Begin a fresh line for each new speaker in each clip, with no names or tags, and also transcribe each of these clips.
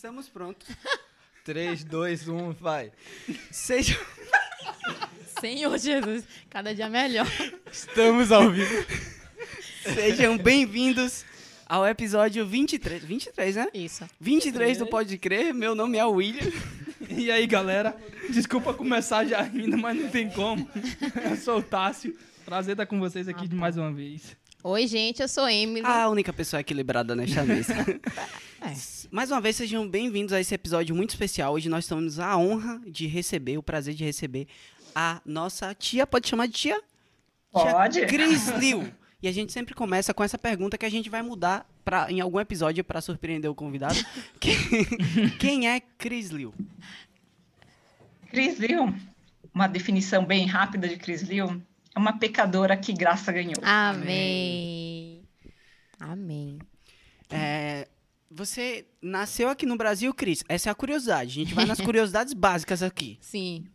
Estamos prontos.
3, 2, 1, vai.
Sejam,
Senhor Jesus, cada dia melhor.
Estamos ao vivo.
sejam bem-vindos ao episódio 23. 23, né?
Isso.
23 do Pode Crer. Meu nome é William.
E aí, galera? Desculpa começar já ainda, mas não tem como. Eu sou o Tássio. Prazer estar com vocês aqui de mais uma vez.
Oi, gente, eu sou Emily.
A única pessoa equilibrada nesta mesa.
É.
Mais uma vez, sejam bem-vindos a esse episódio muito especial. Hoje nós temos a honra de receber, o prazer de receber a nossa tia. Pode chamar de tia?
Pode.
Tia Cris Liu. E a gente sempre começa com essa pergunta que a gente vai mudar pra, em algum episódio para surpreender o convidado. Quem, quem é Cris Liu?
Cris Liu, uma definição bem rápida de Cris Liu, uma pecadora que graça ganhou.
Amém. Amém.
É, você nasceu aqui no Brasil, Cris? Essa é a curiosidade. A gente vai nas curiosidades básicas aqui.
Sim.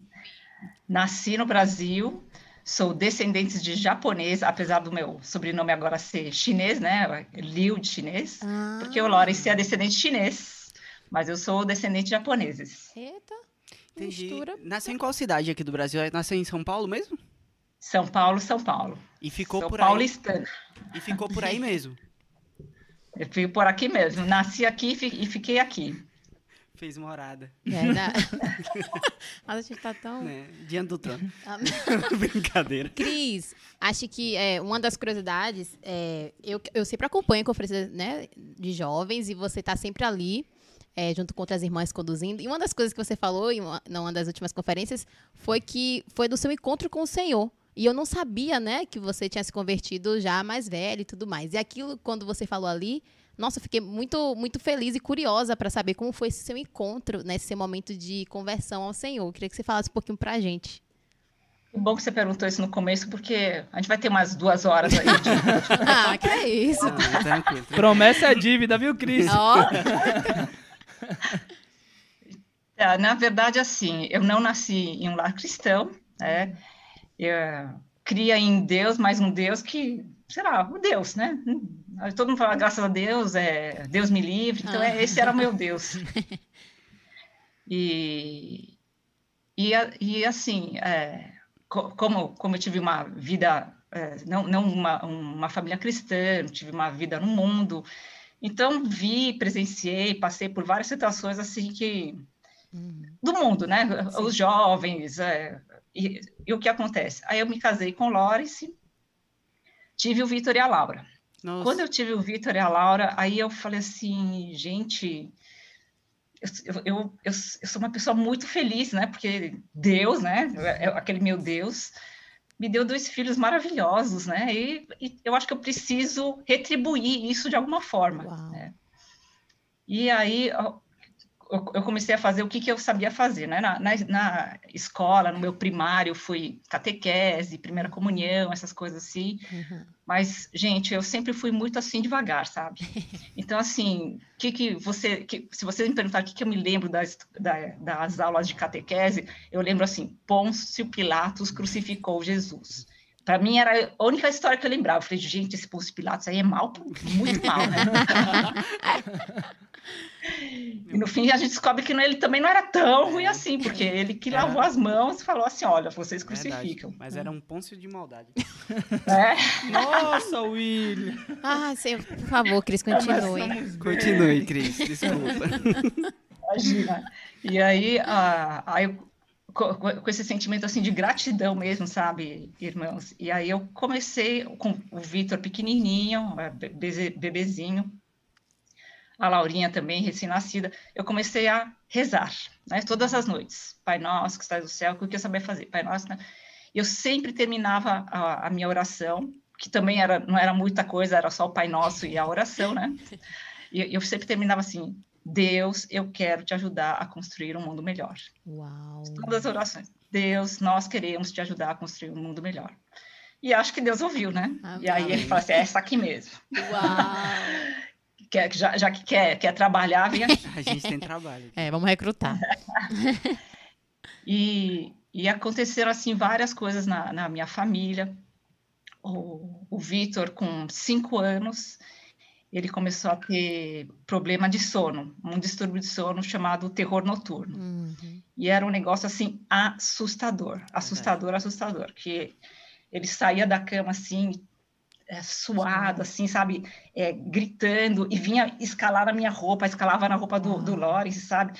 Nasci no Brasil, sou descendente de japonês, apesar do meu sobrenome agora ser chinês, né? Liu de chinês,
Ah,
porque o Lawrence é descendente chinês, mas eu sou descendente de japoneses.
Eita.
Entendi.
Mistura.
Nasceu em qual cidade aqui do Brasil? Nasceu em São Paulo mesmo?
São Paulo, São Paulo.
E ficou
sou
por aí.
paulistana.
E ficou por aí mesmo.
Eu fico por aqui mesmo. Nasci aqui e fi- fiquei aqui.
Fez morada,
Verdade. Mas a gente tá tão.
né? Diante do trono.
Amém.
Brincadeira.
Cris, acho que é, uma das curiosidades, é, eu, eu sempre acompanho conferências né, de jovens e você tá sempre ali, é, junto com outras irmãs conduzindo. E uma das coisas que você falou em uma, numa das últimas conferências foi que foi do seu encontro com o Senhor. E eu não sabia, né, que você tinha se convertido já mais velho e tudo mais. E aquilo, quando você falou ali, nossa, eu fiquei muito, muito feliz e curiosa para saber como foi esse seu encontro, nesse seu momento de conversão ao Senhor. Eu queria que você falasse um pouquinho pra gente.
Que bom que você perguntou isso no começo, porque a gente vai ter umas duas horas aí. de-
ah, que é isso.
Não, tranquilo, tranquilo.
Promessa é dívida, viu, Cris?
É, na verdade, assim, eu não nasci em um lar cristão, né? Eh, cria em Deus, mas um Deus que, sei lá, o Deus, né? Todo mundo fala, graças a Deus, é, Deus me livre, então é, esse era o meu Deus. E, e, e assim, é, co- como, como eu tive uma vida, é, não, não uma, uma família cristã, tive uma vida no mundo, então vi, presenciei, passei por várias situações assim que do mundo, né? Os jovens, é, e, e o que acontece? Aí eu me casei com o Lawrence, tive o Vitor e a Laura.
Nossa.
Quando eu tive o Vitor e a Laura, aí eu falei assim, gente, eu, eu, eu, eu sou uma pessoa muito feliz, né? Porque Deus, né? é Aquele meu Deus me deu dois filhos maravilhosos, né? E, e eu acho que eu preciso retribuir isso de alguma forma. Né? E aí eu comecei a fazer o que, que eu sabia fazer, né? Na, na, na escola, no meu primário, eu fui catequese, primeira comunhão, essas coisas assim.
Uhum.
Mas, gente, eu sempre fui muito assim devagar, sabe? Então, assim, que que você, que, se você me perguntar o que, que eu me lembro das, da- das aulas de catequese, eu lembro assim: Pôncio Pilatos crucificou Jesus. Para mim era a única história que eu lembrava. Eu falei, gente, esse Pôncio Pilatos aí é mal, muito mal, né? E no fim a gente descobre que ele também não era tão ruim assim, porque ele que lavou as mãos e falou assim: olha, vocês
Verdade,
crucificam.
Mas era um pôncio de maldade.
É.
Nossa, William.
Ah, Senhor, por favor, Cris, continue.
Continue, Cris. Desculpa.
Imagina. E aí, ah, aí com esse sentimento assim de gratidão mesmo, sabe, irmãos? E aí eu comecei com o Vitor pequenininho, be- beze- bebezinho, a Laurinha também, recém-nascida, eu comecei a rezar, né, todas as noites. Pai nosso que estás no céu, o que eu sabia fazer? Pai nosso, né? Eu sempre terminava a, a minha oração, que também era, não era muita coisa, era só o Pai Nosso e a oração, né? E eu sempre terminava assim: Deus, eu quero te ajudar a construir um mundo melhor.
Uau.
Todas as orações. Deus, nós queremos te ajudar a construir um mundo melhor. E acho que Deus ouviu, né? E aí ele fala assim: é essa aqui mesmo.
Uau.
Quer, já, já que quer, quer trabalhar, vem aqui.
A gente tem trabalho.
É, vamos recrutar.
E, e aconteceram assim várias coisas na, na minha família. O, o Vitor, com cinco anos, ele começou a ter problema de sono, um distúrbio de sono chamado terror noturno.
Uhum.
E era um negócio assim assustador, assustador, assustador, que ele saía da cama assim, é, suado, assim, sabe, é, gritando, e vinha escalar na minha roupa, escalava na roupa do, do Lawrence, sabe?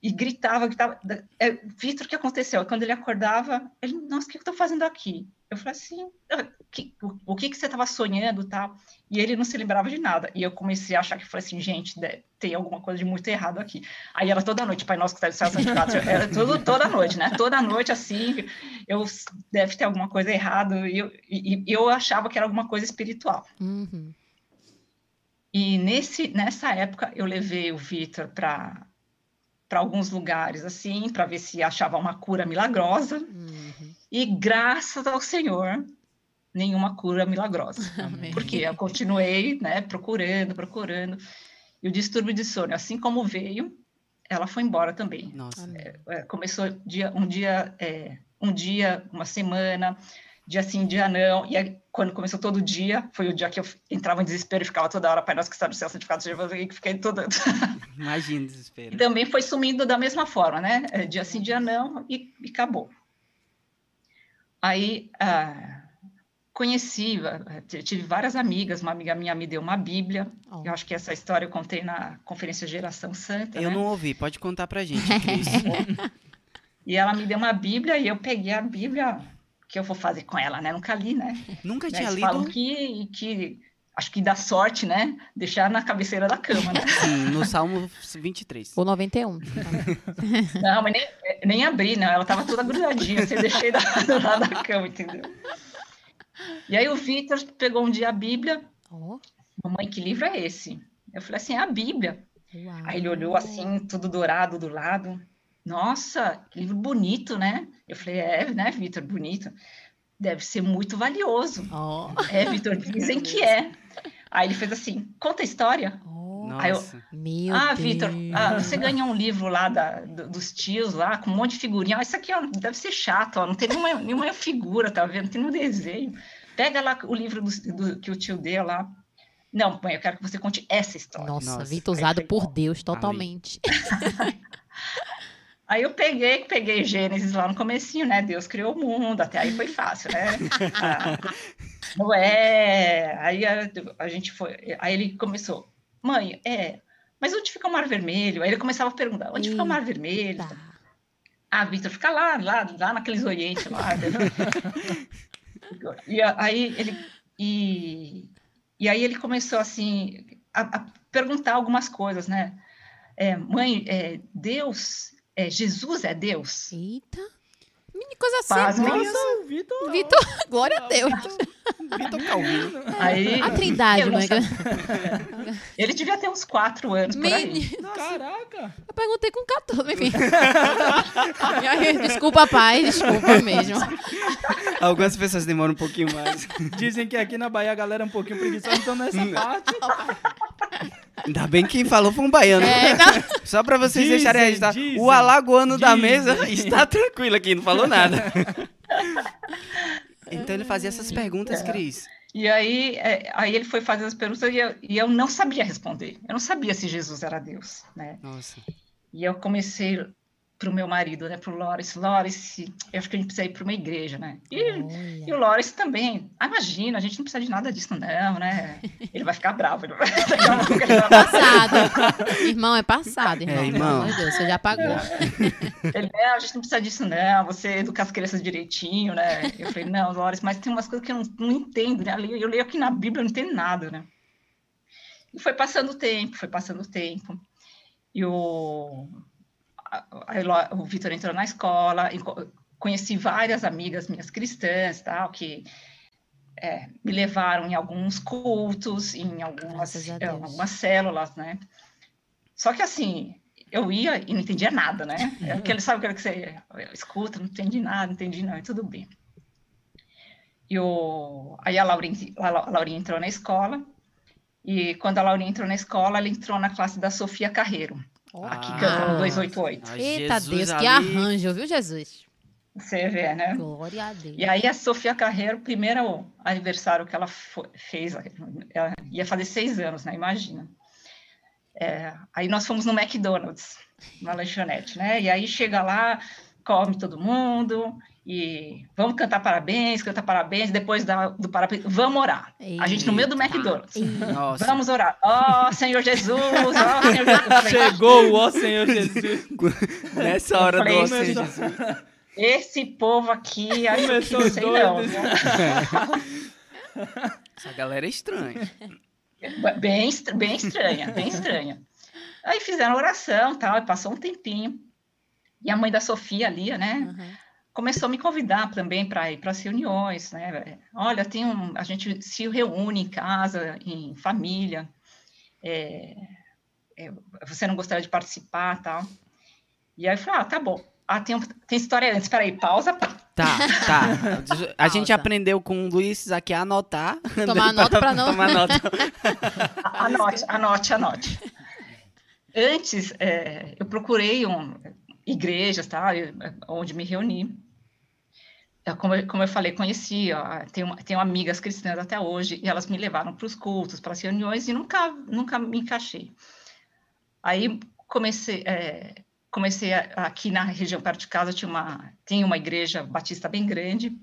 E gritava, gritava. É, Vitor, o que aconteceu? Quando ele acordava, ele, nossa, o que eu estou fazendo aqui? Eu falei assim, "Ah, que- o, o que que você estava sonhando tal? E ele não se lembrava de nada. E eu comecei a achar que, falei assim, gente, tem alguma coisa de muito errado aqui. Aí era toda noite, Pai Nosso que está no céu, santificado. Era tudo, toda noite, né? Toda noite, assim, eu deve ter alguma coisa errada. E eu, e eu achava que era alguma coisa espiritual.
Uhum.
E nesse, nessa época eu levei o Vitor para para alguns lugares assim, para ver se achava uma cura milagrosa.
Uhum.
E graças ao Senhor, nenhuma cura milagrosa.
Amém.
Porque eu continuei, né, procurando, procurando. E o distúrbio de sono, assim como veio, ela foi embora também.
Nossa.
Amém.
É, começou dia, um dia, é, um dia, uma semana, dia sim, dia não. E aí, quando começou todo dia, foi o dia que eu entrava em desespero e ficava toda hora, Pai Nosso que está no céu, santificado seja que fiquei toda...
Imagina o desespero.
E também foi sumindo da mesma forma, né? É, Dia sim, dia não, e, e acabou. Aí, ah, conheci, ah, tive várias amigas, uma amiga minha me deu uma Bíblia,
Ó.
eu acho que essa história eu contei na Conferência Geração Santa,
Eu
né?
não ouvi, pode contar pra gente, Cris.
E ela me deu uma Bíblia e eu peguei a Bíblia, que eu vou fazer com ela, né? Nunca li, né?
Nunca
Né,
tinha
Eles
lido.
falam que, que, acho que dá sorte, né? Deixar na cabeceira da cama, né?
Sim, no Salmo 23.
Ou 91.
Não, mas nem, nem abri, não. Ela tava toda grudadinha, você deixei da, do lado da cama, entendeu? E aí o Vitor pegou um dia a Bíblia.
Ó.
Mamãe, que livro é esse? Eu falei assim, é a Bíblia.
Uau.
Aí ele olhou assim, tudo dourado do lado. Nossa, que livro bonito, né? Eu falei, é, né, Vitor, bonito. Deve ser muito valioso.
Ó.
É, Vitor, dizem que é. Aí ele fez assim, conta a história.
Ó.
Aí eu-
Nossa.
Meu
ah. Vitor, ah, você ganhou um livro lá da- do- dos tios lá, com um monte de figurinha. Ah, isso aqui ó, deve ser chato, ó, não tem nenhuma, nenhuma figura, tá vendo? Não tem nenhum desenho. Pega lá o livro do, do- que o tio deu lá. Não, mãe, eu quero que você conte essa história.
Nossa,
Nossa.
Vitor usado
foi
por. Deus totalmente.
Aí eu peguei, peguei Gênesis lá no comecinho, né? Deus criou o mundo, até aí foi fácil, né? Ah, Noé, aí a, a gente foi, aí ele começou, mãe, é, mas onde fica o Mar Vermelho? Aí ele começava a perguntar, onde fica o Mar Vermelho? Ah, Vitor, fica lá, lá, lá naqueles orientes lá. e aí ele e, e aí ele começou assim a, a perguntar algumas coisas, né? É, mãe, é, Deus, é, Jesus é Deus?
Eita. Menina, coisa.
Nossa, o Vitor.
Vitor, glória a Deus.
Vitor Calvino.
Aí
A trindade, mãe.
ele devia ter uns quatro anos por aí.
Menina,
Caraca.
eu perguntei com 14, enfim. Desculpa, pai, desculpa mesmo.
Algumas pessoas demoram um pouquinho mais.
Dizem que aqui na Bahia a galera é um pouquinho preguiçosa, então nessa parte.
Ainda bem que quem falou foi um baiano.
É, não.
Só pra vocês
Dizem,
deixarem registrado.
dizem,
o alagoano da
dizem.
mesa está tranquilo aqui, não falou nada. então ele fazia essas perguntas, Cris.
E aí, é, aí ele foi fazer as perguntas e eu, e eu não sabia responder. Eu não sabia se Jesus era Deus, né?
Nossa.
E eu comecei para o meu marido, né, para o Lawrence, Lawrence, eu acho que a gente precisa ir para uma igreja, né? E, e o Lawrence também. Ah, imagina, a gente não precisa de nada disso, não, né? Ele vai ficar bravo. Ele vai, ele vai-
Passado. Irmão, é passado, irmão.
É, irmão.
de Deus, você já pagou.
Ele, não, a gente não precisa disso, não. Você educa as crianças direitinho, né? Eu falei, não, Lawrence, mas tem umas coisas que eu não, não entendo, né? Eu leio- Eu leio aqui na Bíblia, eu não entendo nada, né? E foi passando o tempo, foi passando o tempo. E o, o Vitor entrou na escola, conheci várias amigas minhas cristãs, tal, que é, me levaram em alguns cultos, em algumas,
Deus.
algumas células, né? Só que assim, eu ia e não entendia nada, né? É aquele, sabe aquele que você escuta, não entendi nada, não entendi nada, tudo bem. E o, aí a Laurinha, a La- a Laurinha entrou na escola, e quando a Laurinha entrou na escola, ela entrou na classe da Sofia Carreiro,
Ó,
aqui cantando 288.
Ah,
Eita
Jesus
Deus, que
ali.
arranjo, viu, Jesus?
Você vê, né?
Glória a Deus.
E aí a Sofia Carreiro, primeiro aniversário que ela fez, ela ia fazer seis anos, né? Imagina. É, aí nós fomos no McDonald's, na lanchonete, né? E aí chega lá, come todo mundo e vamos cantar parabéns, cantar parabéns, depois da- do parabéns, vamos orar. A gente no meio do
Eita.
McDonald's.
Nossa.
Vamos orar. Ó, Senhor Jesus, ó, Senhor Jesus.
Chegou o ó Senhor Jesus.
Nessa hora do
Falei,
Ó Senhor Jesus.
Esse povo aqui, acho que
Começou
não sei não. viu?
Essa galera é estranha.
Bem, bem estranha, bem estranha. Aí fizeram oração tal, e passou um tempinho. E a mãe da Sofia, a Lia, né,
Uhum.
Começou a me convidar também para ir para as reuniões, né? Olha, tem um, a gente se reúne em casa, em família. é, é, você não gostaria de participar, tal? E aí eu falei, ah, tá bom. Ah, tem, um- tem história antes. Peraí, pausa. pá.
Tá, tá. A gente
Pausa.
aprendeu com o Luiz aqui a anotar.
Tomar nota pra não-
Tomar nota.
Anote, anote, anote. Antes, é, eu procurei um, igrejas, tá? eu- onde me reuni. Como eu, como eu falei, conheci, ó, tenho, tenho amigas cristãs até hoje, e elas me levaram para os cultos, para as reuniões, e nunca, nunca me encaixei. Aí comecei, é, comecei a- aqui na região perto de casa, tinha uma, tem uma igreja batista bem grande,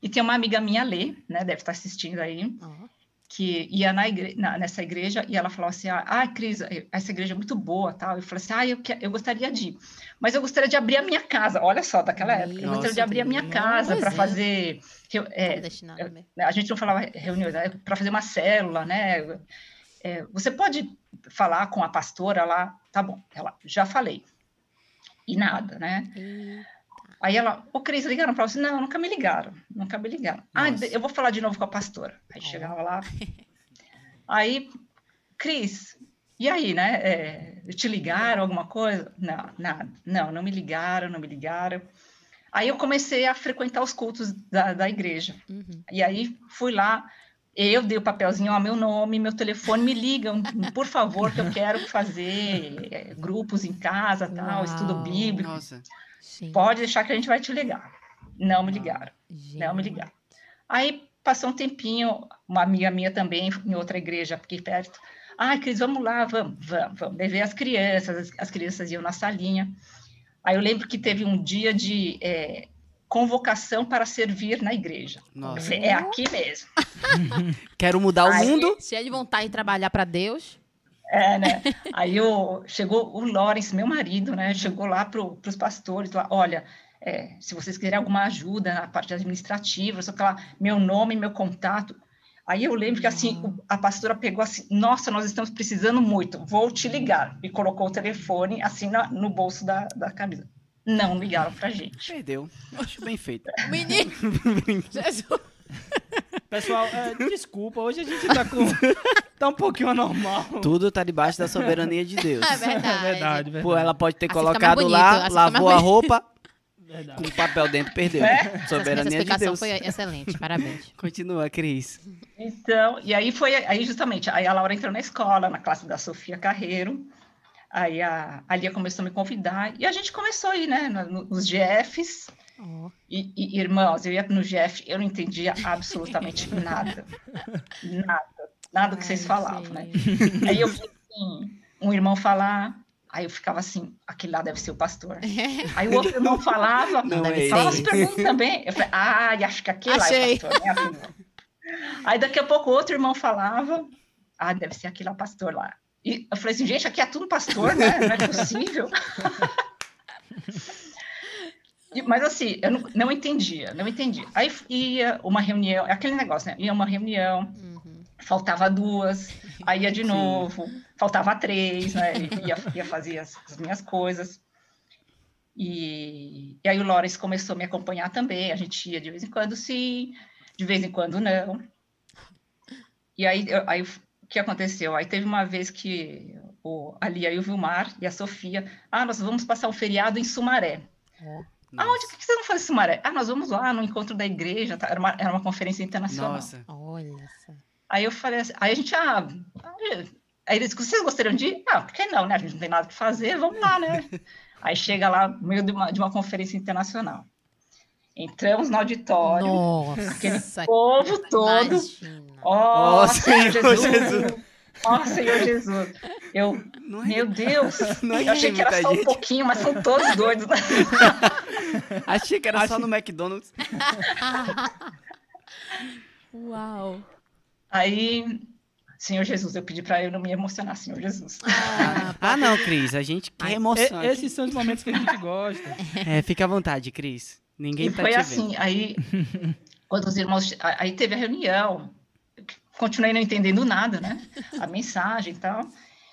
e tem uma amiga minha, Lê, né, deve estar assistindo aí,
Ó.
que ia na igre- na- nessa igreja e ela falou assim, ah, ah, Cris, essa igreja é muito boa, tal. Eu falei assim, ah, eu, que- eu gostaria de ir, mas eu gostaria de abrir a minha casa. Olha só, daquela
Nossa,
época, eu gostaria de abrir a minha casa para
é.
fazer, é, a gente não falava reuniões, para fazer uma célula, né? É, você pode falar com a pastora lá, tá bom? Ela, já falei. E nada, né?
E-
Aí ela, ô Cris, ligaram para você? Não, nunca me ligaram, nunca me ligaram. Ah,
Nossa.
eu vou falar de novo com a pastora. Aí chegava lá. Aí, Cris, e aí, né? É, te ligaram alguma coisa? Não, nada. Não, não me ligaram, não me ligaram. Aí eu comecei a frequentar os cultos da, da igreja.
Uhum.
E aí fui lá, eu dei o papelzinho, ó, meu nome, meu telefone, me ligam, por favor, que eu quero fazer é, grupos em casa, tal,
Uau.
estudo bíblico.
Nossa.
Gente,
Pode deixar que a gente vai te ligar. Não me ligaram,
gente.
não me ligaram. Aí passou um tempinho, uma amiga minha também, em outra igreja aqui perto. Ai, Cris, vamos lá, vamos, vamos, vamos. Levei as crianças, as, as crianças iam na salinha. Aí eu lembro que teve um dia de é, convocação para servir na igreja.
Nossa.
falei, é aqui mesmo.
Quero mudar o
Aí-
mundo.
Cheia de vontade de trabalhar pra Deus.
É, né? Aí eu, chegou o Lawrence, meu marido, né? Chegou lá para os pastores, lá, olha, é, se vocês quiserem alguma ajuda na parte administrativa, só que lá, meu nome, meu contato. Aí eu lembro que assim, o- a pastora pegou assim, nossa, nós estamos precisando muito, vou te ligar. E colocou o telefone assim na- no bolso da, da camisa. Não ligaram pra gente.
Perdeu. Acho bem feito.
Menino! Jesus!
Pessoal, é, desculpa, hoje a gente tá com. tá um pouquinho anormal.
Tudo tá debaixo da soberania de Deus.
É verdade.
É verdade, verdade.
Pô, ela pode ter
Assim
colocado
bonito,
lá,
assim
lavou a
bonito.
roupa,
Verdade.
com papel dentro, perdeu.
É?
Essa
Soberania de
explicação
Deus.
foi excelente. Parabéns.
Continua, Cris.
Então, e aí foi, aí justamente, aí a Laura entrou na escola, na classe da Sofia Carreiro, aí a, a Lia começou a me convidar, e a gente começou aí, né, no- nos GFs,
Ó.
e, e, irmãos, eu ia no GF, eu não entendia absolutamente nada, nada, nada do que vocês
Ai,
falavam, né,
gente.
aí eu vi assim, um irmão falar, aí eu ficava assim, aquele lá deve ser o pastor, aí o outro irmão falava,
Não
deve
é
ser.
Falava bem também. Eu falei, ah, acho que aquele lá
Achei.
é pastor. né? Aí daqui a pouco outro irmão falava, ah, deve ser aquele lá pastor lá. E eu falei assim, gente, aqui é tudo pastor, né? Não é possível. E- Mas assim, eu não, não entendia, não entendia. Aí ia uma reunião, é aquele negócio, né? Ia uma reunião,
Uhum.
faltava duas, aí ia de
Sim.
novo, faltava três, né? Ia, ia fazer as, as minhas coisas. E, e aí o Lawrence começou a me acompanhar também, a gente ia de vez em quando sim, de vez em quando não. E aí, eu- aí o que aconteceu? Aí teve uma vez que o, ali aí o Vilmar e a Sofia, ah, nós vamos passar um feriado em Sumaré.
Ó.
Aonde que vocês vão fazer em Sumaré? Ah, nós vamos lá no encontro da igreja, tá? era, uma, era uma conferência internacional.
Nossa.
Olha só.
Aí eu falei assim, aí a gente, ah, aí eles, vocês gostariam de ir? Ah, por que não, né? A gente não tem nada que fazer, vamos lá, né? aí chega lá, no meio de uma, de uma conferência internacional. Entramos no auditório,
Nossa,
aquele povo todo.
imagina.
Ó, Senhor
Senhor
Jesus!
Jesus.
Ó, Senhor Jesus! Eu,
Não é,
meu Deus!
não é
Eu achei que era só um
gente.
pouquinho, mas são todos doidos.
Achei que era só no McDonald's.
Uau.
Aí, Senhor Jesus, eu pedi pra eu não me emocionar, Senhor Jesus.
Ah,
Ah, não, Cris. A gente quer emoção.
E- esses são os momentos que a gente gosta.
É, fica à vontade, Cris. Ninguém
e
tá
foi
te
assim, aí quando os irmãos, aí teve a reunião, continuei não entendendo nada, né? A mensagem e tal.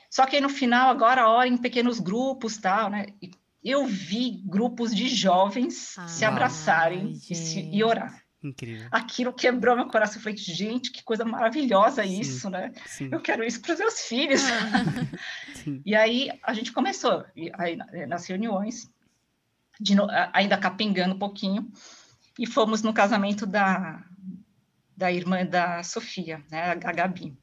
Só que aí no final, agora ora em pequenos grupos, tal, né? E eu vi grupos de jovens se
Ai,
abraçarem e, se- e orar.
Incrível.
Aquilo quebrou meu coração. Eu falei, gente, que coisa maravilhosa
Sim.
isso, né?
Sim,
Eu quero isso para os meus filhos.
sim.
E aí a gente começou, e aí, na- nas reuniões, de no- ainda capengando um pouquinho, e fomos no casamento da, da irmã da Sofia, né, a Gabi.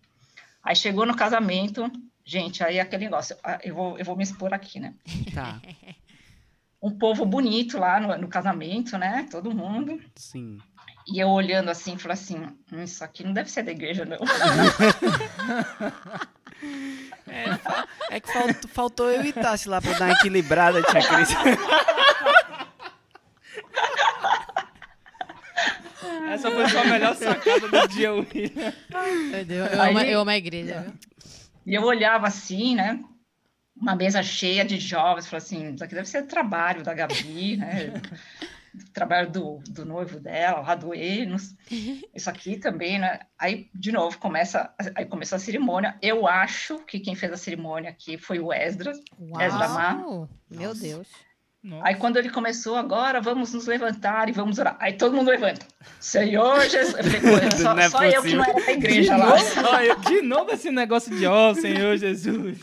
Aí chegou no casamento, gente, aí aquele negócio, ah, eu vou, eu vou me expor aqui, né?
Tá,
Um povo bonito lá no, no casamento, né? Todo mundo.
sim.
E eu olhando assim, falei assim, "Hum, isso aqui não deve ser da igreja, não.
É que faltou, faltou eu e Tassi lá pra dar uma equilibrada, tia Cris.
Essa foi sua melhor sacada do dia, William.
Eu,
Aí-
amo, eu amo a igreja. viu?
E eu olhava assim, né? Uma mesa cheia de jovens, falei assim, isso aqui deve ser trabalho da Gabi, né? trabalho do, do noivo dela, lá do Enos. Isso aqui também, né? Aí, de novo, começa, aí começou a cerimônia. Eu acho que quem fez a cerimônia aqui foi o Esdras. Esdra Mar.
Uau, meu
Nossa.
Deus.
Nossa.
Aí, quando ele começou, agora vamos nos levantar e vamos orar. Aí todo mundo levanta. Senhor Jesus. Eu falei, só,
é
só eu que não era da
de,
igreja lá.
novo, olha, de novo esse negócio de ó, Senhor Jesus.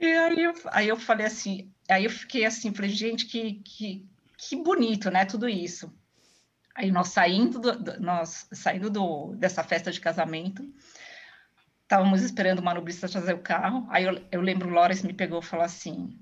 E aí eu, aí eu falei assim, aí eu fiquei assim, falei, gente, que, que, que bonito, né, tudo isso. Aí nós saindo, do, do- nós saindo do, dessa festa de casamento, estávamos esperando o manobrista trazer o carro, aí eu, eu lembro, o Lawrence me pegou e falou assim,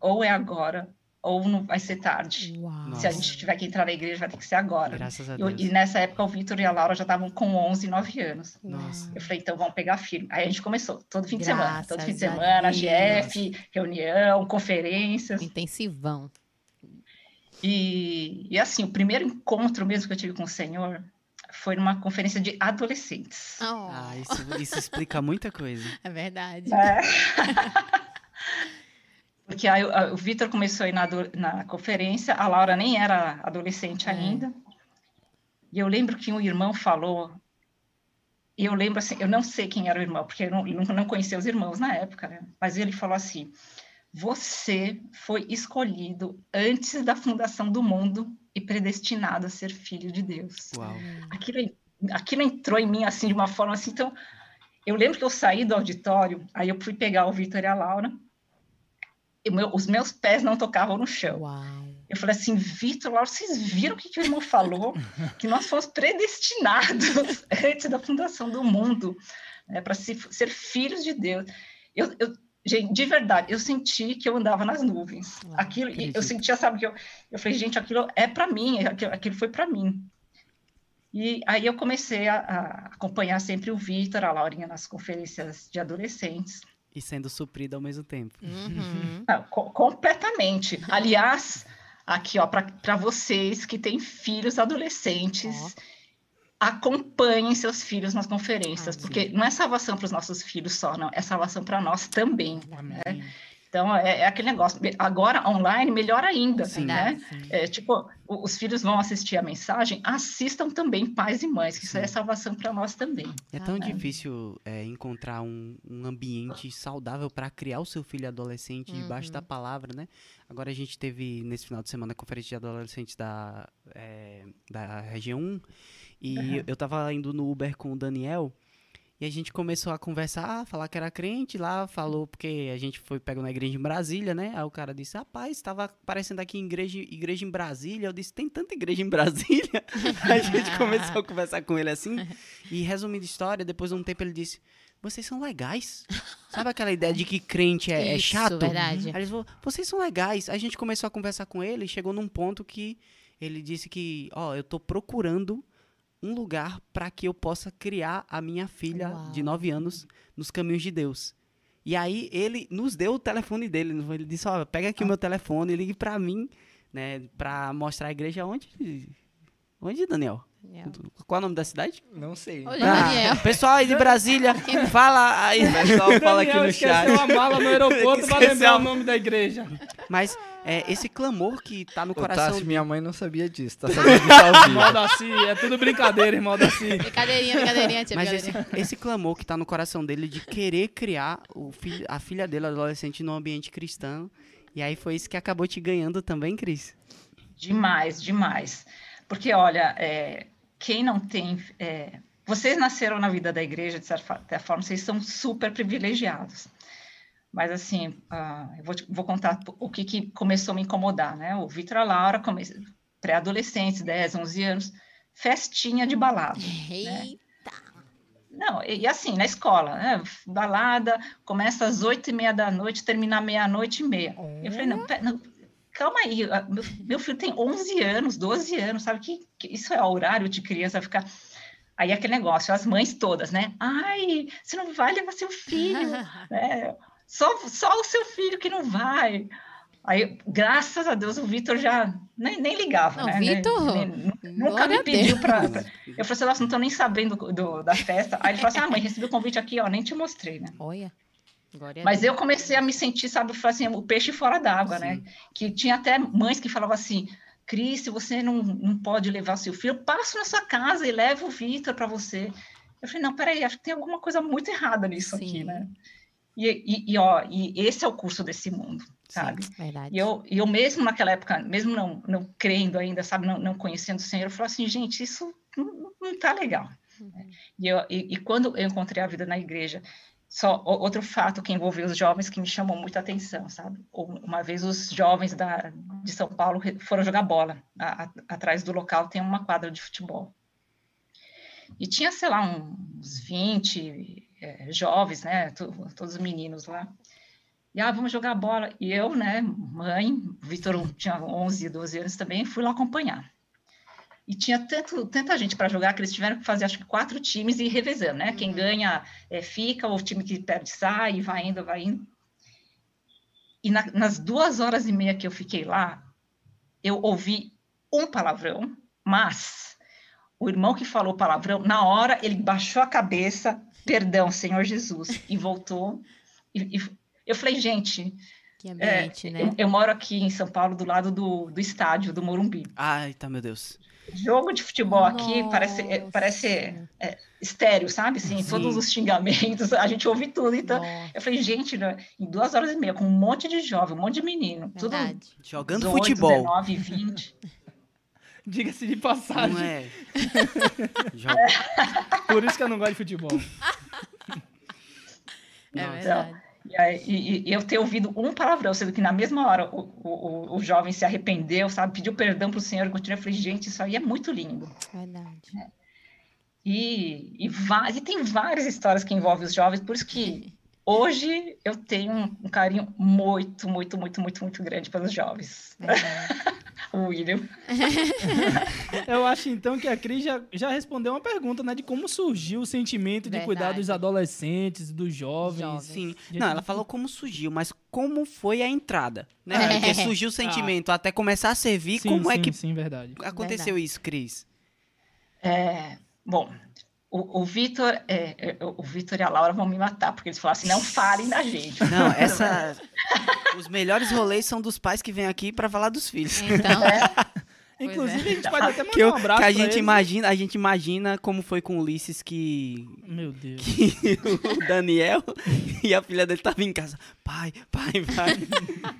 ou é agora, ou não vai ser tarde.
Uau.
Se a gente tiver que entrar na igreja, vai ter que ser agora.
Graças a
E, eu-
Deus.
e nessa época o Vitor e a Laura já estavam com 11 e 9 anos.
Nossa.
Eu falei, então vamos pegar firme. Aí a gente começou, todo fim de semana. Todo
Graças
fim de
a
semana,
Deus.
GF, reunião, conferências.
Intensivão.
E, e assim, o primeiro encontro mesmo que eu tive com o Senhor foi numa conferência de adolescentes.
Oh,
Ah, isso, isso explica muita coisa.
é verdade.
É. Porque aí o- Vitor começou a ir na, na conferência, a Laura nem era adolescente
É.
ainda. E eu lembro que um irmão falou, e eu lembro assim, eu não sei quem era o irmão, porque eu não, não, não conhecia os irmãos na época, né? Mas ele falou assim: Você foi escolhido antes da fundação do mundo e predestinado a ser filho de Deus
Uau.
aquilo, aquilo entrou em mim assim de uma forma assim. Então, eu lembro que eu saí do auditório, aí eu fui pegar o Vitor e a Laura, meu- os meus pés não tocavam no chão.
Uau.
Eu falei assim, Vitor, Laura, vocês viram o que, que o irmão falou? Que nós fomos predestinados antes da fundação do mundo né, para ser, ser filhos de Deus. Eu, eu- gente, de verdade, eu senti que eu andava nas nuvens.
Ah,
Aquilo, eu sentia, sabe, que eu, eu falei, gente, aquilo é para mim, aquilo, aquilo foi para mim. E aí eu comecei a, a acompanhar sempre o Vitor, a Laurinha nas conferências de adolescentes.
E sendo suprido ao mesmo tempo.
Uhum.
Não, co- completamente. Aliás, aqui, ó, para vocês que têm filhos adolescentes, acompanhem seus filhos nas conferências,
Ah,
porque não é salvação para os nossos filhos só, não, é salvação para nós também.
Amém.
Então, é, é aquele negócio. Agora, online, melhor ainda,
Sim.
né?
Sim.
É, tipo, os filhos vão assistir a mensagem, assistam também pais e mães, que isso aí é salvação para nós também.
É tão
Ah, é.
difícil é, encontrar um, um ambiente saudável para criar o seu filho adolescente debaixo
Uhum.
da palavra, né? Agora a gente teve nesse final de semana a conferência de adolescentes da, é, da região 1 e
Uhum.
eu tava indo no Uber com o Daniel e a gente começou a conversar, falar que era crente lá, falou porque a gente foi pego na igreja em Brasília, né? Aí o cara disse, rapaz, estava aparecendo aqui igreja, igreja em Brasília. Eu disse, tem tanta igreja em Brasília. a gente começou a conversar com ele assim. E resumindo a história, depois de um tempo ele disse, vocês são legais. Sabe aquela ideia de que crente é, é
Isso,
chato?
verdade.
Aí eles falaram, vocês são legais. A gente começou a conversar com ele e chegou num ponto que ele disse que, ó, eu tô procurando um lugar para que eu possa criar a minha filha
Uau.
de 9 anos nos caminhos de Deus. E aí ele nos deu o telefone dele. Ele disse, ó, pega aqui o meu telefone ligue para mim, né, para mostrar a igreja onde Onde, Daniel?
Daniel.
Qual é o nome da cidade?
Não sei.
Olha, Daniel.
pessoal aí de Brasília, fala aí.
O pessoal fala aqui no chat.
esqueceu a mala no aeroporto pra lembrar
a-
o nome da igreja.
Mas é, esse clamor que tá no
Ô,
coração
Tassi, minha mãe não sabia disso. Tá sabendo disso ao vivo.
Irmão Daci, é tudo brincadeira, irmão Daci.
Brincadeirinha, brincadeirinha, tia,
Mas esse, esse clamor que tá no coração dele de querer criar o filho, a filha dele, adolescente, num ambiente cristão. E aí foi isso que acabou te ganhando também, Cris?
Demais, demais. Porque, olha, é, quem não tem. é, vocês nasceram na vida da igreja, de certa forma, vocês são super privilegiados. Mas, assim, ah, eu vou, vou contar o que, que começou a me incomodar, né? O Vitor e a Laura, pré-adolescentes, 10, 11 anos, festinha de balada.
Eita.
Não, e, e assim, na escola, né? Balada, começa às oito e meia da noite, termina meia-noite e meia. Eu falei, não, não, calma aí, meu, meu filho tem 11 anos, 12 anos, sabe que, que isso é horário de criança ficar... Aí aquele negócio, as mães todas, né? Ai, você não vai levar seu filho, né? Só, só o seu filho que não vai. Aí, graças a Deus, o Vitor já nem, nem ligava,
Não,
né?
Vitor,
Nem- nem- nunca me pediu para... Eu falei assim, nossa, não estou nem sabendo do, do- da festa. Aí ele falou assim, ah, mãe, recebi o convite aqui, ó, nem te mostrei, né?
Olha. Glória
Mas eu comecei a me sentir, sabe, assim, o peixe fora d'água, né? Que tinha até mães que falavam assim, Cris, se você não, não pode levar seu filho, passo na sua casa e levo o Vitor para você. Eu falei, não, peraí, acho que tem alguma coisa muito errada nisso aqui,
Sim.
né? E, e, e, ó, e esse é o curso desse mundo, sabe?
Verdade.
E eu, eu mesmo naquela época, mesmo não, não crendo ainda, sabe, não, não conhecendo o Senhor, eu falei assim, gente, isso não, não tá legal. E, eu, e, e quando eu encontrei a vida na igreja, só outro fato que envolveu os jovens que me chamou muita atenção, sabe? Um- Uma vez os jovens da, de São Paulo foram jogar bola. A- a- atrás do local tem uma quadra de futebol. E tinha, sei lá, uns 20 eh, jovens, né? to- todos meninos lá. E, ah, vamos jogar bola. E eu, né, mãe, o Vitor tinha 11, 12 anos também, fui lá acompanhar. E tinha tanto, tanta gente para jogar que eles tiveram que fazer, acho que, quatro times e ir revezando, né? Quem ganha é, fica, o time que perde sai, e vai indo, vai indo. E na- nas duas horas e meia que eu fiquei lá, eu ouvi um palavrão, mas o irmão que falou palavrão, na hora ele baixou a cabeça, perdão, Senhor Jesus, e voltou. E, e eu falei, gente,
Que
é,
ambiente, né?
eu, eu moro aqui em São Paulo, do lado do, do estádio, do Morumbi.
Ai, tá, meu Deus.
Jogo de futebol aqui parece, é,
Nossa.
parece é, estéreo, sabe? Assim,
Sim.
todos os xingamentos, a gente ouve tudo. Então,
Nossa,
eu falei, gente, né, em duas horas e meia, com um monte de jovem, um monte de menino, tudo
verdade.
Jogando
18,
futebol.
19, 20.
Diga-se de passagem.
Não é.
Por isso que eu não gosto de futebol.
É
Nossa.
verdade.
E, e- e eu ter ouvido um palavrão, sendo que na mesma hora o, o, o- jovem se arrependeu, sabe? Pediu perdão para o Senhor e continuou. Eu falei, gente, isso aí é muito lindo.
Verdade.
E, e, va- e tem várias histórias que envolvem os jovens, por isso que hoje eu tenho um, um carinho muito, muito, muito, muito, muito grande pelos jovens.
verdade.
O William.
Eu acho então que a Cris já, já respondeu uma pergunta, né? De como surgiu o sentimento de cuidar
Verdade.
dos adolescentes, dos jovens.
Jovens.
Sim.
Gente,
Não, ela falou como surgiu, mas como foi a entrada? Né?
É.
Porque surgiu o sentimento até começar a servir,
Sim,
como é
sim,
que
Sim, verdade.
aconteceu isso, Cris?
É, bom, o, o Vitor é, é, o Vitor e a Laura vão me matar, porque eles falaram assim, não falem da gente.
Não, essa. Os melhores rolês são dos pais que vêm aqui pra falar dos filhos.
Então, Pois
Inclusive,
é.
a gente pode até mandar
Que, eu-
um abraço
que a
pra
gente
eles.
imagina, a gente imagina como foi com o Ulisses que,
Meu Deus.
que o Daniel e a filha dele estavam em casa. Pai, pai, pai.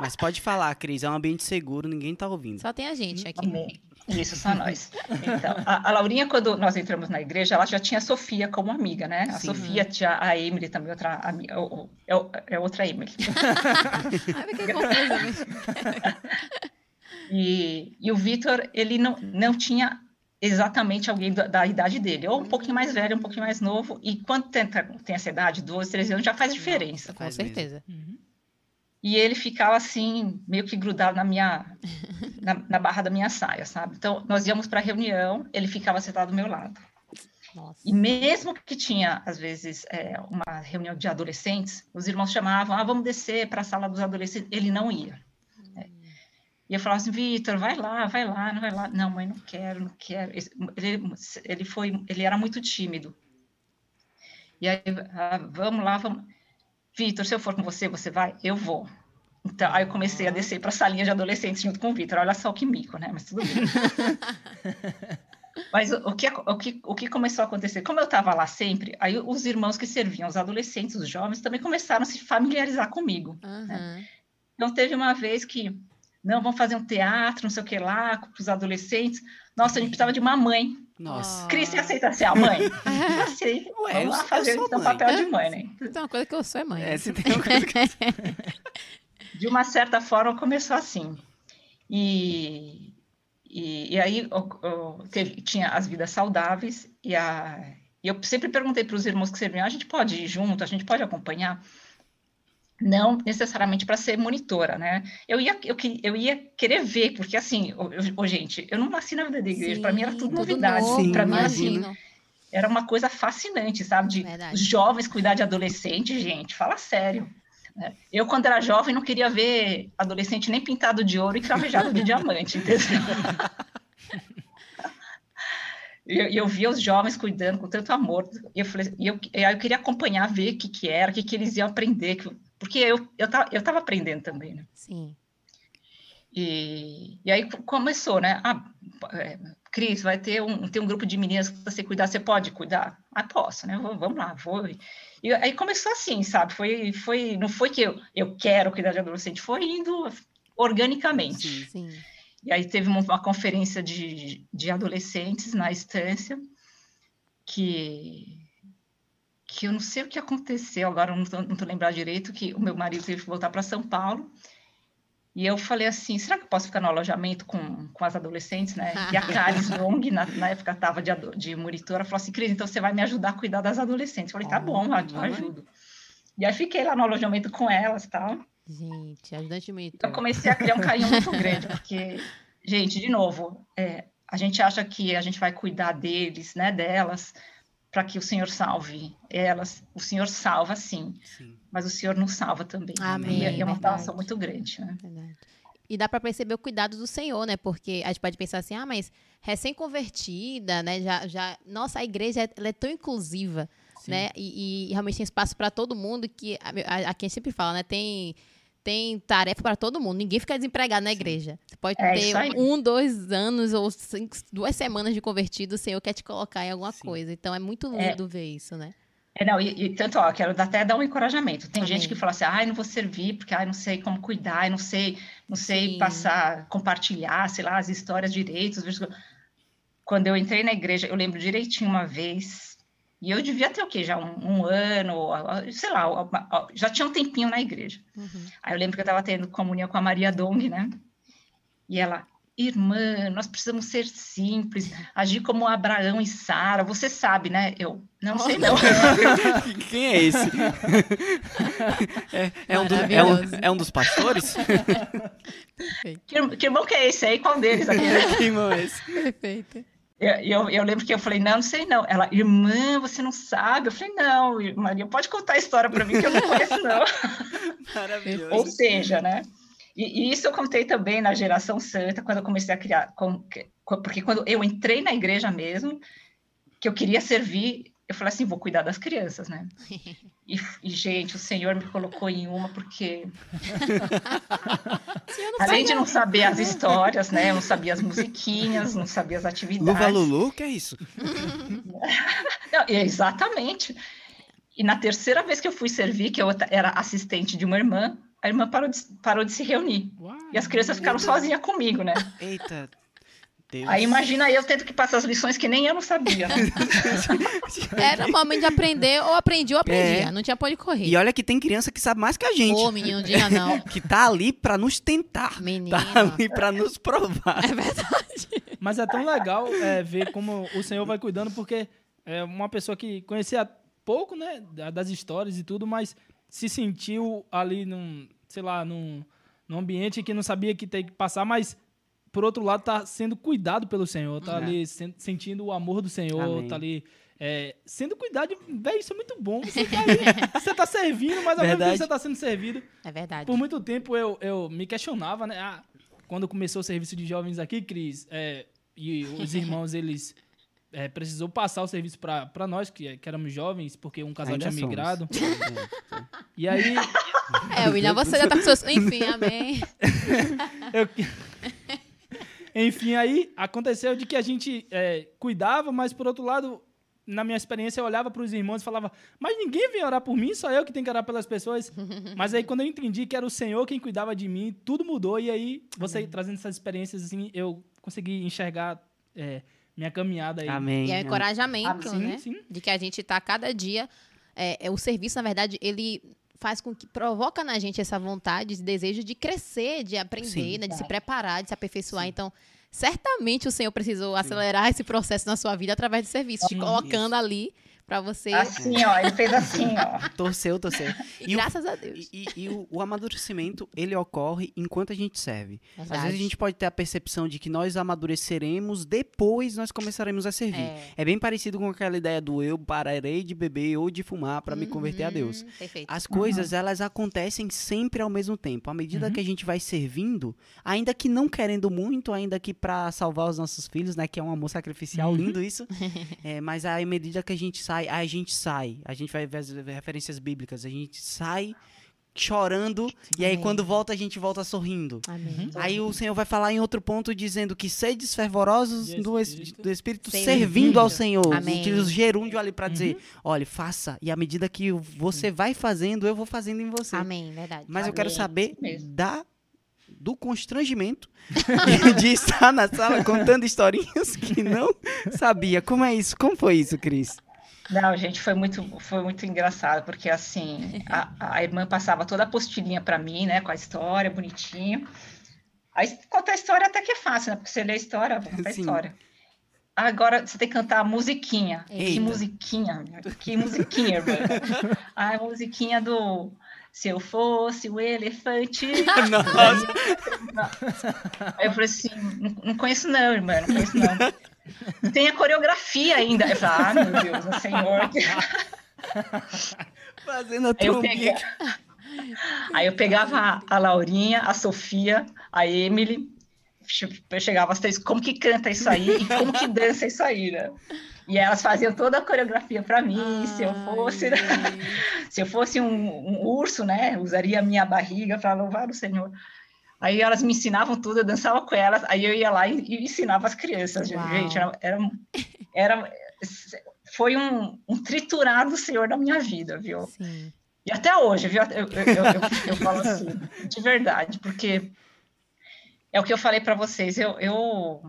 Mas pode falar, Cris, é um ambiente seguro, ninguém tá ouvindo.
só tem a gente aqui.
Amém. Isso, só nós. Então, a, a Laurinha, quando nós entramos na igreja, ela já tinha a Sofia como amiga, né? A
Sim.
Sofia tinha a Emily também, outra amiga, é, é outra Emily.
Ai, confusa. né?
E, e o Vitor, ele não, não tinha exatamente alguém da, da idade dele, ou um pouquinho mais velho, um pouquinho mais novo, e quando tem, tem essa idade, 12, 13 anos, já faz diferença.
Com
Faz mesmo.
E ele ficava assim, meio que grudado na minha, na, na barra da minha saia, sabe? Então, nós íamos para a reunião, ele ficava sentado do meu lado.
Nossa.
E mesmo que tinha, às vezes, é, uma reunião de adolescentes, os irmãos chamavam, ah, vamos descer para a sala dos adolescentes. Ele não ia. né? E eu falava assim, Vitor, vai lá, vai lá, não vai lá. Não, mãe, não quero, não quero. Ele, ele, foi, ele era muito tímido. E aí, ah, vamos lá, vamos. Vitor, se eu for com você, você vai? Eu vou. Então, aí eu comecei a descer para a salinha de adolescentes junto com o Vitor. Olha só que mico, né? Mas tudo bem. Mas o, o que, o, que, o que começou a acontecer? Como eu estava lá sempre, aí os irmãos que serviam, os adolescentes, os jovens, também começaram a se familiarizar comigo.
Aham.
Então, teve uma vez que, não, vamos fazer um teatro, não sei o que lá, para os adolescentes. Nossa, a gente precisava de uma mãe.
Nossa.
Cris, você aceita ser a mãe? Eu aceito.
Ué,
vamos
eu
lá
eu
fazer então, papel de mãe, né?
Então, uma coisa que eu sou é mãe.
É, se tem uma coisa que...
de uma certa forma começou assim. E, e, e aí o- teve- tinha as vidas saudáveis, e, a, e eu sempre perguntei para os irmãos que serviam: a gente pode ir junto, a gente pode acompanhar? Não necessariamente para ser monitora, né? Eu ia, eu, eu ia querer ver, porque assim, ô, gente, eu não nasci na vida da igreja, para mim era
Sim,
tudo novidade. Para mim, assim, era uma coisa fascinante, sabe? De
Verdade.
os jovens cuidar de adolescente, gente, fala sério. né? Eu, quando era jovem, não queria ver adolescente nem pintado de ouro e cravejado de diamante, entendeu? E eu, eu via os jovens cuidando com tanto amor, e eu, falei, e eu, e eu queria acompanhar, ver o que, que era, o que, que eles iam aprender, que- porque eu eu tava, eu tava aprendendo também, né?
Sim.
E, e aí co- começou, né? Ah, é, Cris, vai ter um, tem um grupo de meninas que você cuidar, você pode cuidar? Ah, posso, né? Vou- vamos lá, vou. E aí começou assim, sabe? Foi, foi, não foi que eu, eu quero cuidar de adolescente, foi indo organicamente.
Sim.
Sim.
E aí teve uma, uma conferência de, de adolescentes na estância, que, que eu não sei o que aconteceu, agora não estou não tô lembrado direito, que o meu marido teve que voltar para São Paulo, e eu falei assim, será que eu posso ficar no alojamento com, com as adolescentes, né? E a Caris Long, na, na época estava de, de monitora, falou assim, Cris, então você vai me ajudar a cuidar das adolescentes. Eu falei, tá bom, eu ajudo. E aí fiquei lá no alojamento com elas e tal.
Gente, ajudante de monitor.
Eu comecei a criar um carinho muito grande, porque, gente, de novo, é, a gente acha que a gente vai cuidar deles, né, delas, para que o Senhor salve elas. O Senhor salva, sim,
Sim.
mas o Senhor nos salva também.
Amém,
E é uma relação muito grande, né?
Verdade. E dá pra perceber o cuidado do Senhor, né? Porque a gente pode pensar assim, ah, mas recém-convertida, né? Já, já, nossa, a igreja ela é tão inclusiva,
Sim.
né? E, e realmente tem espaço pra todo mundo que a, a, a quem sempre fala, né? Tem tem tarefa pra todo mundo. Ninguém fica desempregado na igreja. Você pode
É
ter um, dois anos ou cinco, duas semanas de convertido, o Senhor quer te colocar em alguma
Sim.
coisa. Então é muito
É.
lindo ver isso, né?
É, não, e, e tanto, ó, quero até dar um encorajamento. Tem
Amém.
gente que fala assim, ai, não vou servir, porque ai, não sei como cuidar, não sei, não sei
Sim.
passar, compartilhar, sei lá, as histórias direitos. Quando eu entrei na igreja, eu lembro direitinho uma vez, e eu devia ter o quê? Já um, um ano, sei lá, já tinha um tempinho na igreja.
Uhum.
Aí eu lembro que eu estava tendo comunhão com a Maria Dong, né? E ela, irmã, nós precisamos ser simples, agir como Abraão e Sara. Você sabe, né? Eu não sei não.
Quem é esse? é, é um do- é um- é um dos pastores?
Que, que irmão que é esse aí? Qual deles aqui?
que irmão é esse?
Perfeito.
Eu, eu, lembro que eu falei, não, não sei não. Ela, irmã, você não sabe? Eu falei, não, Maria, pode contar a história para mim que eu não conheço não.
Maravilhoso.
Ou seja, né? E, e isso eu contei também na geração santa, quando eu comecei a criar, com- que- co- porque quando eu entrei na igreja mesmo, que eu queria servir, eu falei assim, vou cuidar das crianças, né? E, e, gente, o Senhor me colocou em uma porque, além de não saber as histórias, né? Eu não sabia as musiquinhas, não sabia as atividades.
Luva Lulu, que é isso?
Não, exatamente. E na terceira vez que eu fui servir, que eu era assistente de uma irmã, a irmã parou de, parou de se reunir. E as crianças ficaram sozinhas comigo, né?
Eita. Deus.
Aí imagina eu tendo que passar as lições que nem eu não sabia, né?
Era o momento de aprender, ou aprendi ou aprendia.
É.
Não tinha pra onde correr.
E olha que tem criança que sabe mais que a gente.
Ô, menino, não diga não.
Que tá ali pra nos tentar.
Menino.
Tá ali pra nos provar.
É verdade.
Mas é tão legal é, ver como o Senhor vai cuidando, porque é uma pessoa que conhecia pouco, né, da- das histórias e tudo, mas se sentiu ali num, sei lá, num, num ambiente que não sabia que tem que passar, mas por outro lado tá sendo cuidado pelo Senhor, tá
É.
ali sen- sentindo o amor do Senhor,
Amém.
tá ali é, sendo cuidado. Véi, isso é muito bom. Você tá, ali, você tá servindo, mas ao mesmo tempo você tá sendo servido.
É verdade.
Por muito tempo eu, eu me questionava, né? Ah, quando começou o serviço de jovens aqui, Cris, é, e os irmãos, eles é, precisou passar o serviço para nós, que, que éramos jovens, porque um casal
Ainda
tinha
somos.
migrado. E aí,
É, William, você já tá com seus. Enfim, amém.
eu... Enfim, aí aconteceu de que a gente é, cuidava, mas por outro lado, na minha experiência, eu olhava para os irmãos e falava, mas ninguém vem orar por mim, só eu que tenho que orar pelas pessoas. mas aí, quando eu entendi que era o Senhor quem cuidava de mim, tudo mudou. E aí, você trazendo essas experiências, assim, eu consegui enxergar é, minha caminhada aí.
Amém.
E é um
amém.
encorajamento,
Sim,
né?
sim.
De que a gente tá cada dia. É, é, o serviço, na verdade, ele faz com que provoca na gente essa vontade, esse desejo de crescer, de aprender,
Sim.
né, de se preparar, de se aperfeiçoar. Então, certamente o Senhor precisou acelerar esse processo na sua vida através do serviço, te
Sim,
colocando ali para você.
Assim, ó, ele fez assim, ó.
Torceu, torceu.
E,
E o-
graças a Deus.
E, e- e o, o amadurecimento, ele ocorre enquanto a gente serve. Às
Verdade.
vezes a gente pode ter a percepção de que nós amadureceremos, depois nós começaremos a servir.
É.
É, bem parecido com aquela ideia do eu pararei de beber ou de fumar para me converter a Deus.
Uhum, Perfeito.
As coisas, elas acontecem sempre ao mesmo tempo. À medida
Uhum.
que a gente vai servindo, ainda que não querendo muito, ainda que para salvar os nossos filhos, né? Que é um amor sacrificial,
Uhum.
lindo isso. É, mas à medida que a gente sai, a gente sai. A gente vai ver as referências bíblicas. A gente sai chorando e aí
Amém.
quando volta, a gente volta sorrindo.
Amém.
Aí o Senhor vai falar em outro ponto dizendo que sedes fervorosos do, es-
espírito.
do Espírito
Servindo.
servindo ao Senhor.
Amém.
Utiliza o gerúndio ali para dizer,
Uhum.
olha, faça. E à medida que você vai fazendo, eu vou fazendo em você.
Amém, verdade.
Mas eu quero
Amém,
saber da do constrangimento de estar na sala contando historinhas que não sabia. Como é isso? Como foi isso, Cris?
Não, gente, foi muito, foi muito engraçado, porque assim, a, a irmã passava toda a postilhinha para mim, né, com a história, bonitinho. Aí contar a história até que é fácil, né? Porque você lê a história, vou contar a história. Agora você tem que cantar a musiquinha. Que
Eita.
musiquinha, que musiquinha, irmã. A musiquinha do Se eu fosse o elefante.
Nossa.
Aí eu falei assim, não, não conheço não, irmã, não conheço não. Tem a coreografia ainda. Eu ah, meu Deus, o senhor.
Fazendo a trombinha.
Aí eu pegava a, Laurinha, a Sofia, a Emily, che- eu chegava às três, como que canta isso aí e como que dança isso aí, né? E elas faziam toda a coreografia para mim, se eu fosse, se eu fosse um, um urso, né, usaria a minha barriga para louvar o Senhor. Aí elas me ensinavam tudo, eu dançava com elas, aí eu ia lá e, e ensinava as crianças.
Uau.
Gente, era, era, era- foi um, um triturado Senhor na minha vida, viu?
Sim.
E até hoje, viu? Eu, eu, eu, eu- eu falo assim, de verdade, porque é o que eu falei para vocês. Eu, eu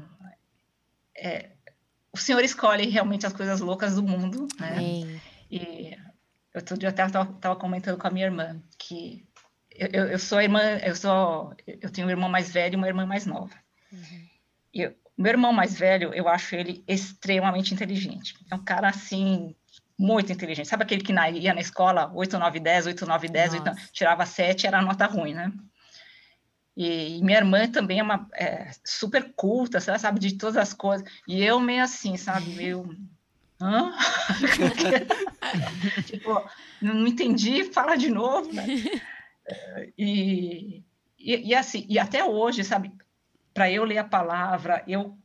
é, o Senhor escolhe realmente as coisas loucas do mundo, né?
Amém.
E eu outro dia até estava comentando com a minha irmã que eu, eu, sou a irmã, eu sou, eu tenho um irmão mais velho e uma irmã mais nova. E eu- meu irmão mais velho, eu acho ele extremamente inteligente. É um cara assim muito inteligente. Sabe aquele que na- ia na escola 8, 9, 10, 8, 9, 10,
Nossa.
então, tirava 7, era nota ruim, né? E, e minha irmã também é uma é, super culta, sabe, sabe de todas as coisas. E eu meio assim, sabe, meio Hã? tipo, não não entendi, fala de novo, né? E, e, e assim, e até hoje, sabe, para eu ler a palavra, eu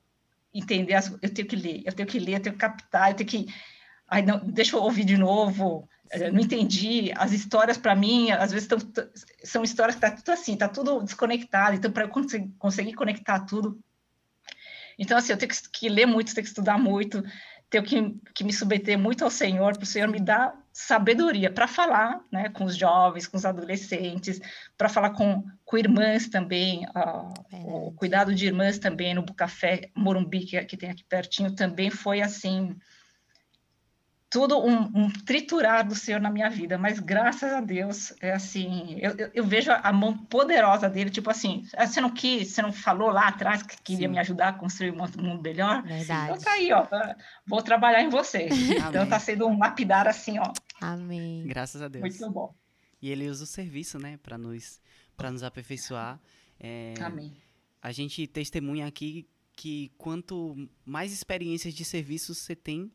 entender, as, eu tenho que ler, eu tenho que ler, eu tenho que captar, eu tenho que. Ai, não, deixa eu ouvir de novo. eh, Não entendi. As histórias, para mim, às vezes tão, são histórias que tá tudo assim, tá tudo desconectado. Então, para eu conseguir, conseguir conectar tudo. Então, assim, eu tenho que, que ler muito, tenho que estudar muito, tenho que, que me submeter muito ao Senhor, para o Senhor me dar sabedoria para falar né, com os jovens, com os adolescentes, para falar com, com irmãs também, ah, o cuidado de irmãs também no Bucafé Morumbi, que, que tem aqui pertinho, também foi assim tudo um, um, triturar do Senhor na minha vida, mas graças a Deus, é assim, eu, eu, eu, vejo a mão poderosa dele, tipo assim, ah, você não quis, você não falou lá atrás que queria Sim. me ajudar a construir um mundo melhor?
Verdade.
Então tá aí, ó, vou trabalhar em você. então tá sendo um lapidar assim, ó.
Amém.
Graças a Deus.
Muito bom.
E ele usa o serviço, né, para nos, para nos aperfeiçoar. É,
Amém.
A gente testemunha aqui que quanto mais experiências de serviço você tem,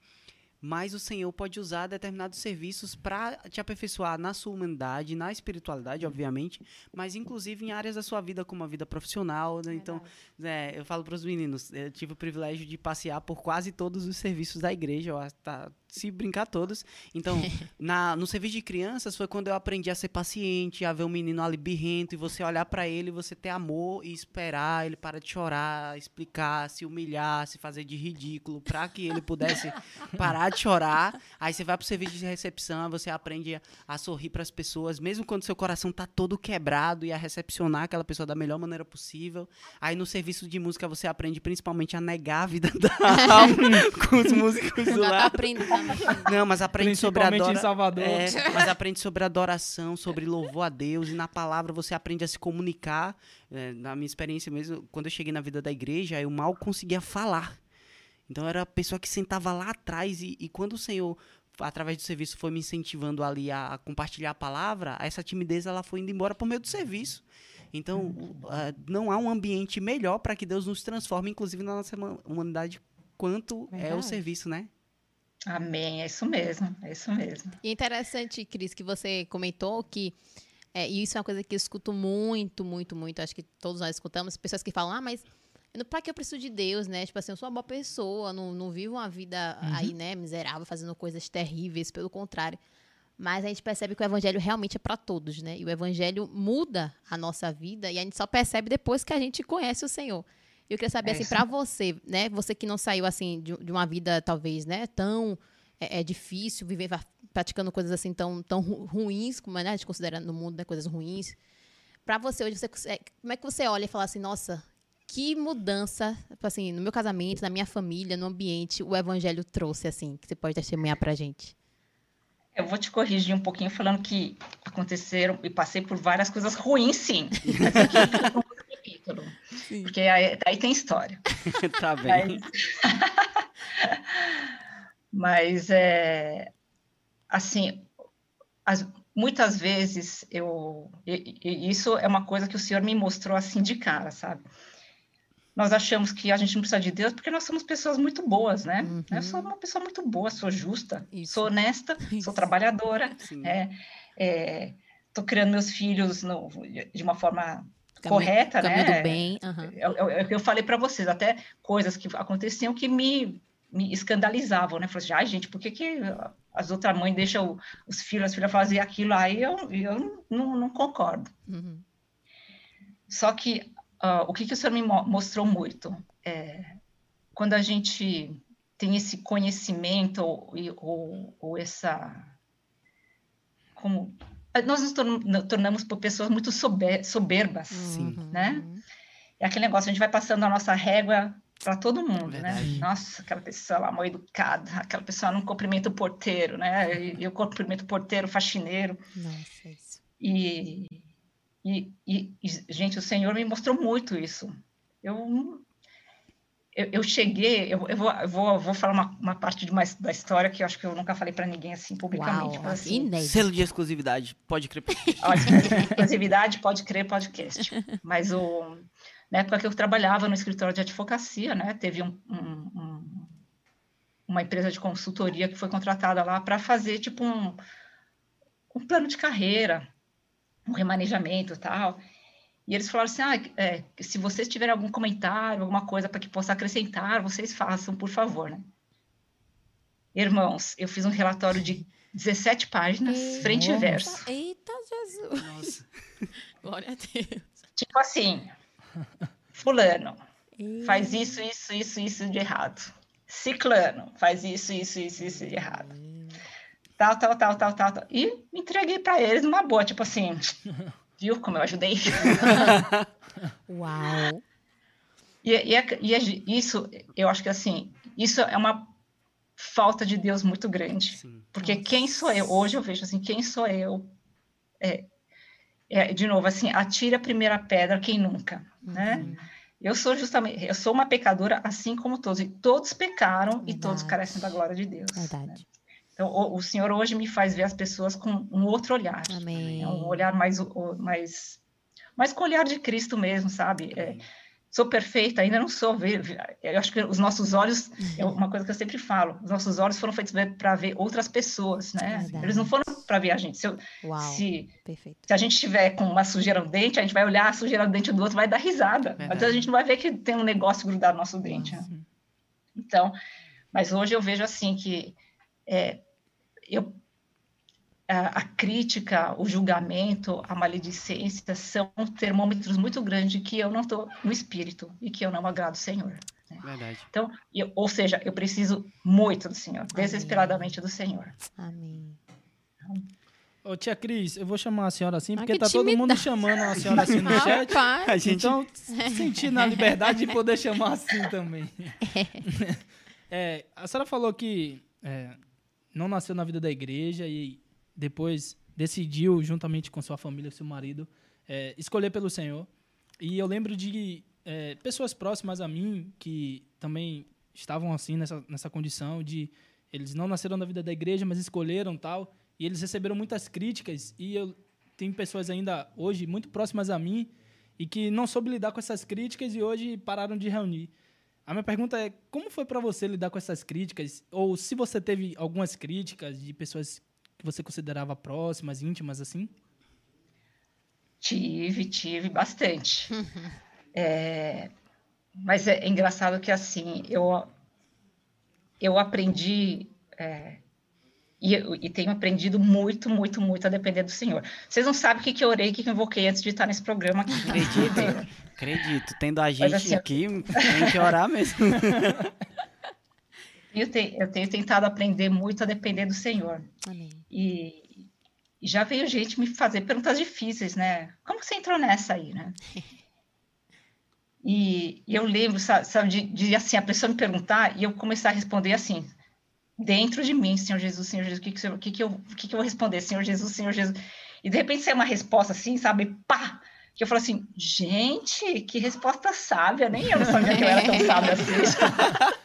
mas o Senhor pode usar determinados serviços para te aperfeiçoar na sua humanidade, na espiritualidade, obviamente, mas inclusive em áreas da sua vida, como a vida profissional. Né? Então, é, eu falo para os meninos, eu tive o privilégio de passear por quase todos os serviços da igreja, tá, se brincar todos. Então, na, no serviço de crianças foi quando eu aprendi a ser paciente, a ver um menino ali birrento e você olhar para ele, você ter amor e esperar ele parar de chorar, explicar, se humilhar, se fazer de ridículo, para que ele pudesse parar de chorar. Aí você vai pro serviço de recepção, você aprende a, a sorrir para as pessoas, mesmo quando seu coração tá todo quebrado e a recepcionar aquela pessoa da melhor maneira possível. Aí no serviço de música você aprende principalmente a negar a vida da alma com os músicos do
Já tá
lado.
aprendendo.
Não, mas aprende sobre
em
adoração.
Salvador.
É, mas aprende sobre adoração, sobre louvor a Deus. E na palavra você aprende a se comunicar. É, na minha experiência mesmo, quando eu cheguei na vida da igreja, eu mal conseguia falar. Então era a pessoa que sentava lá atrás. E, e quando o Senhor, através do serviço, foi me incentivando ali a, a compartilhar a palavra, essa timidez ela foi indo embora por meio do serviço. Então, ah, não há um ambiente melhor para que Deus nos transforme, inclusive na nossa huma- humanidade, quanto é o
Verdade.
serviço, né?
Amém, é isso mesmo, é isso mesmo.
E é interessante, Cris, que você comentou que. é, e isso é uma coisa que eu escuto muito, muito, muito. Acho que todos nós escutamos. Pessoas que falam, ah, mas pra que eu preciso de Deus, né? Tipo assim, eu sou uma boa pessoa, não, não vivo uma vida aí, né, miserável, fazendo coisas terríveis. Pelo contrário. Mas a gente percebe que o evangelho realmente é para todos, né? E o evangelho muda a nossa vida e a gente só percebe depois que a gente conhece o Senhor. Eu queria saber,
É
assim, para você, né? Você que não saiu, assim, de, de uma vida, talvez, né? Tão é, é difícil viver praticando coisas assim tão, tão ru- ruins, como né, a gente considera no mundo, né? Coisas ruins. Para você hoje, você, consegue- como é que você olha e fala assim, nossa, que mudança, tipo assim, no meu casamento, na minha família, no ambiente, o evangelho trouxe, assim, que você pode testemunhar pra gente?
Eu vou te corrigir um pouquinho falando que aconteceram e passei por várias coisas ruins, sim. Mas aqui outro capítulo, porque aí, aí tem história.
tá bem.
Mas, mas é, assim, as- muitas vezes eu e- e isso é uma coisa que o Senhor me mostrou assim de cara, sabe? Nós achamos que a gente não precisa de Deus porque nós somos pessoas muito boas, né?
Uhum.
Eu sou uma pessoa muito boa, sou justa,
Isso.
sou honesta,
Isso.
sou trabalhadora,
Sim.
é, é, tô criando meus filhos no- de uma forma
Caminho-
correta,
caminho
né?
do bem. aham.
eu, eu, eu falei para vocês, até coisas que aconteciam que me, me escandalizavam, né? Falei assim, ai, gente, por que, que as outras mães deixam os filhos, as filhas fazer aquilo? Aí eu, eu não, não concordo.
Uhum.
Só que ah, o que, que o senhor me mo- mostrou muito? É, quando a gente tem esse conhecimento ou, ou, ou essa. Como. Nós nos torn- nos tornamos por pessoas muito sober- soberbas.
Sim.
Uhum.
né? É aquele negócio, a gente vai passando a nossa régua para todo mundo,
Verdade.
né? Nossa, aquela pessoa lá mal educada, aquela pessoa não cumprimenta o porteiro, né? Eu cumprimento o porteiro, o faxineiro.
Nossa, isso.
E, e, e, e, gente, o Senhor me mostrou muito isso. Eu, eu, eu cheguei, eu, eu, vou, eu vou, vou falar uma, uma parte de uma, da história que eu acho que eu nunca falei para ninguém assim publicamente.
Uau,
Mas, assim.
Selo de exclusividade, pode crer.
Olha, exclusividade, pode crer, podcast. Mas o, na época que eu trabalhava no escritório de advocacia, né, teve um, um- um- uma empresa de consultoria que foi contratada lá para fazer tipo um, um plano de carreira, um remanejamento e tal. E eles falaram assim: ah, é, se vocês tiverem algum comentário, alguma coisa para que possa acrescentar, vocês façam, por favor, né? Irmãos, eu fiz um relatório de 17 páginas,
Eita.
frente e verso.
Eita, Jesus.
Nossa.
Glória a Deus.
Tipo assim, fulano
Eita.
faz isso, isso, isso, isso de errado. Ciclano faz isso, isso, isso, isso de errado. Tal, tal, tal, tal, tal, tal. E entreguei para eles numa boa, tipo assim, viu como eu ajudei?
Uau.
E, e, é- e isso, eu acho que assim, isso é uma falta de Deus muito grande.
Sim.
Porque
Nossa.
quem sou eu? Hoje eu vejo assim, quem sou eu? É, é, de novo, assim, atire a primeira pedra quem nunca, né?
Uhum.
Eu sou justamente, eu sou uma pecadora assim como todos, e todos pecaram e todos
Verdade.
carecem da glória de Deus. né? Então, o, o Senhor hoje me faz ver as pessoas com um outro olhar,
Amém.
é um olhar mais, mais, mais com o olhar de Cristo mesmo, sabe? É, sou perfeita, ainda não sou. Eu acho que os nossos olhos, é uma coisa que eu sempre falo, os nossos olhos foram feitos para ver outras pessoas, né?
Verdade.
Eles não foram para ver a gente. Se, eu- se, se a gente tiver com uma sujeira no dente, a gente vai olhar a sujeira no dente do outro, vai dar risada. Mas
Verdade.
a gente não vai ver que tem um negócio grudado no nosso dente. né? Então, mas hoje eu vejo assim que é, eu, a, a crítica, o julgamento, a maledicência são termômetros muito grandes que eu não estou no espírito e que eu não agrado o Senhor.
Verdade.
Então, eu- ou seja, eu preciso muito do Senhor, desesperadamente do Senhor.
Amém.
Ô, tia Cris, eu vou chamar a senhora assim,
Ah,
porque
que
tá todo mundo chamando a senhora assim no chat.
A gente
Então, sentindo a liberdade de poder chamar assim também. É, a senhora falou que é, não nasceu na vida da igreja e depois decidiu, juntamente com sua família, seu marido, é, escolher pelo Senhor. E eu lembro de é, pessoas próximas a mim que também estavam assim nessa, nessa condição de eles não nasceram na vida da igreja, mas escolheram tal. E eles receberam muitas críticas e eu tenho pessoas ainda hoje muito próximas a mim e que não soube lidar com essas críticas e hoje pararam de reunir. A minha pergunta é, como foi para você lidar com essas críticas? Ou se você teve algumas críticas de pessoas que você considerava próximas, íntimas, assim?
Tive, tive bastante. É, mas é engraçado que assim, eu, eu aprendi é, e, e tenho aprendido muito, muito, muito a depender do Senhor. Vocês não sabem o que, que eu orei, o que, que eu invoquei antes de estar nesse programa aqui.
Acredito. Acredito. Tendo a gente
assim,
aqui, tem que orar mesmo.
Eu, te- eu tenho tentado aprender muito a depender do Senhor.
Amém.
E, e já veio gente me fazer perguntas difíceis, né? Como que você entrou nessa aí, né? E, e eu lembro, sa- sabe, de, de, assim, a pessoa me perguntar e eu começar a responder assim, dentro de mim, Senhor Jesus, Senhor Jesus, o que que, que, que, eu, que, que eu vou responder? Senhor Jesus, Senhor Jesus. E de repente sai uma resposta assim, sabe? Pá! Que eu falo assim, gente, que resposta sábia, nem eu não sabia que eu era tão sábia assim.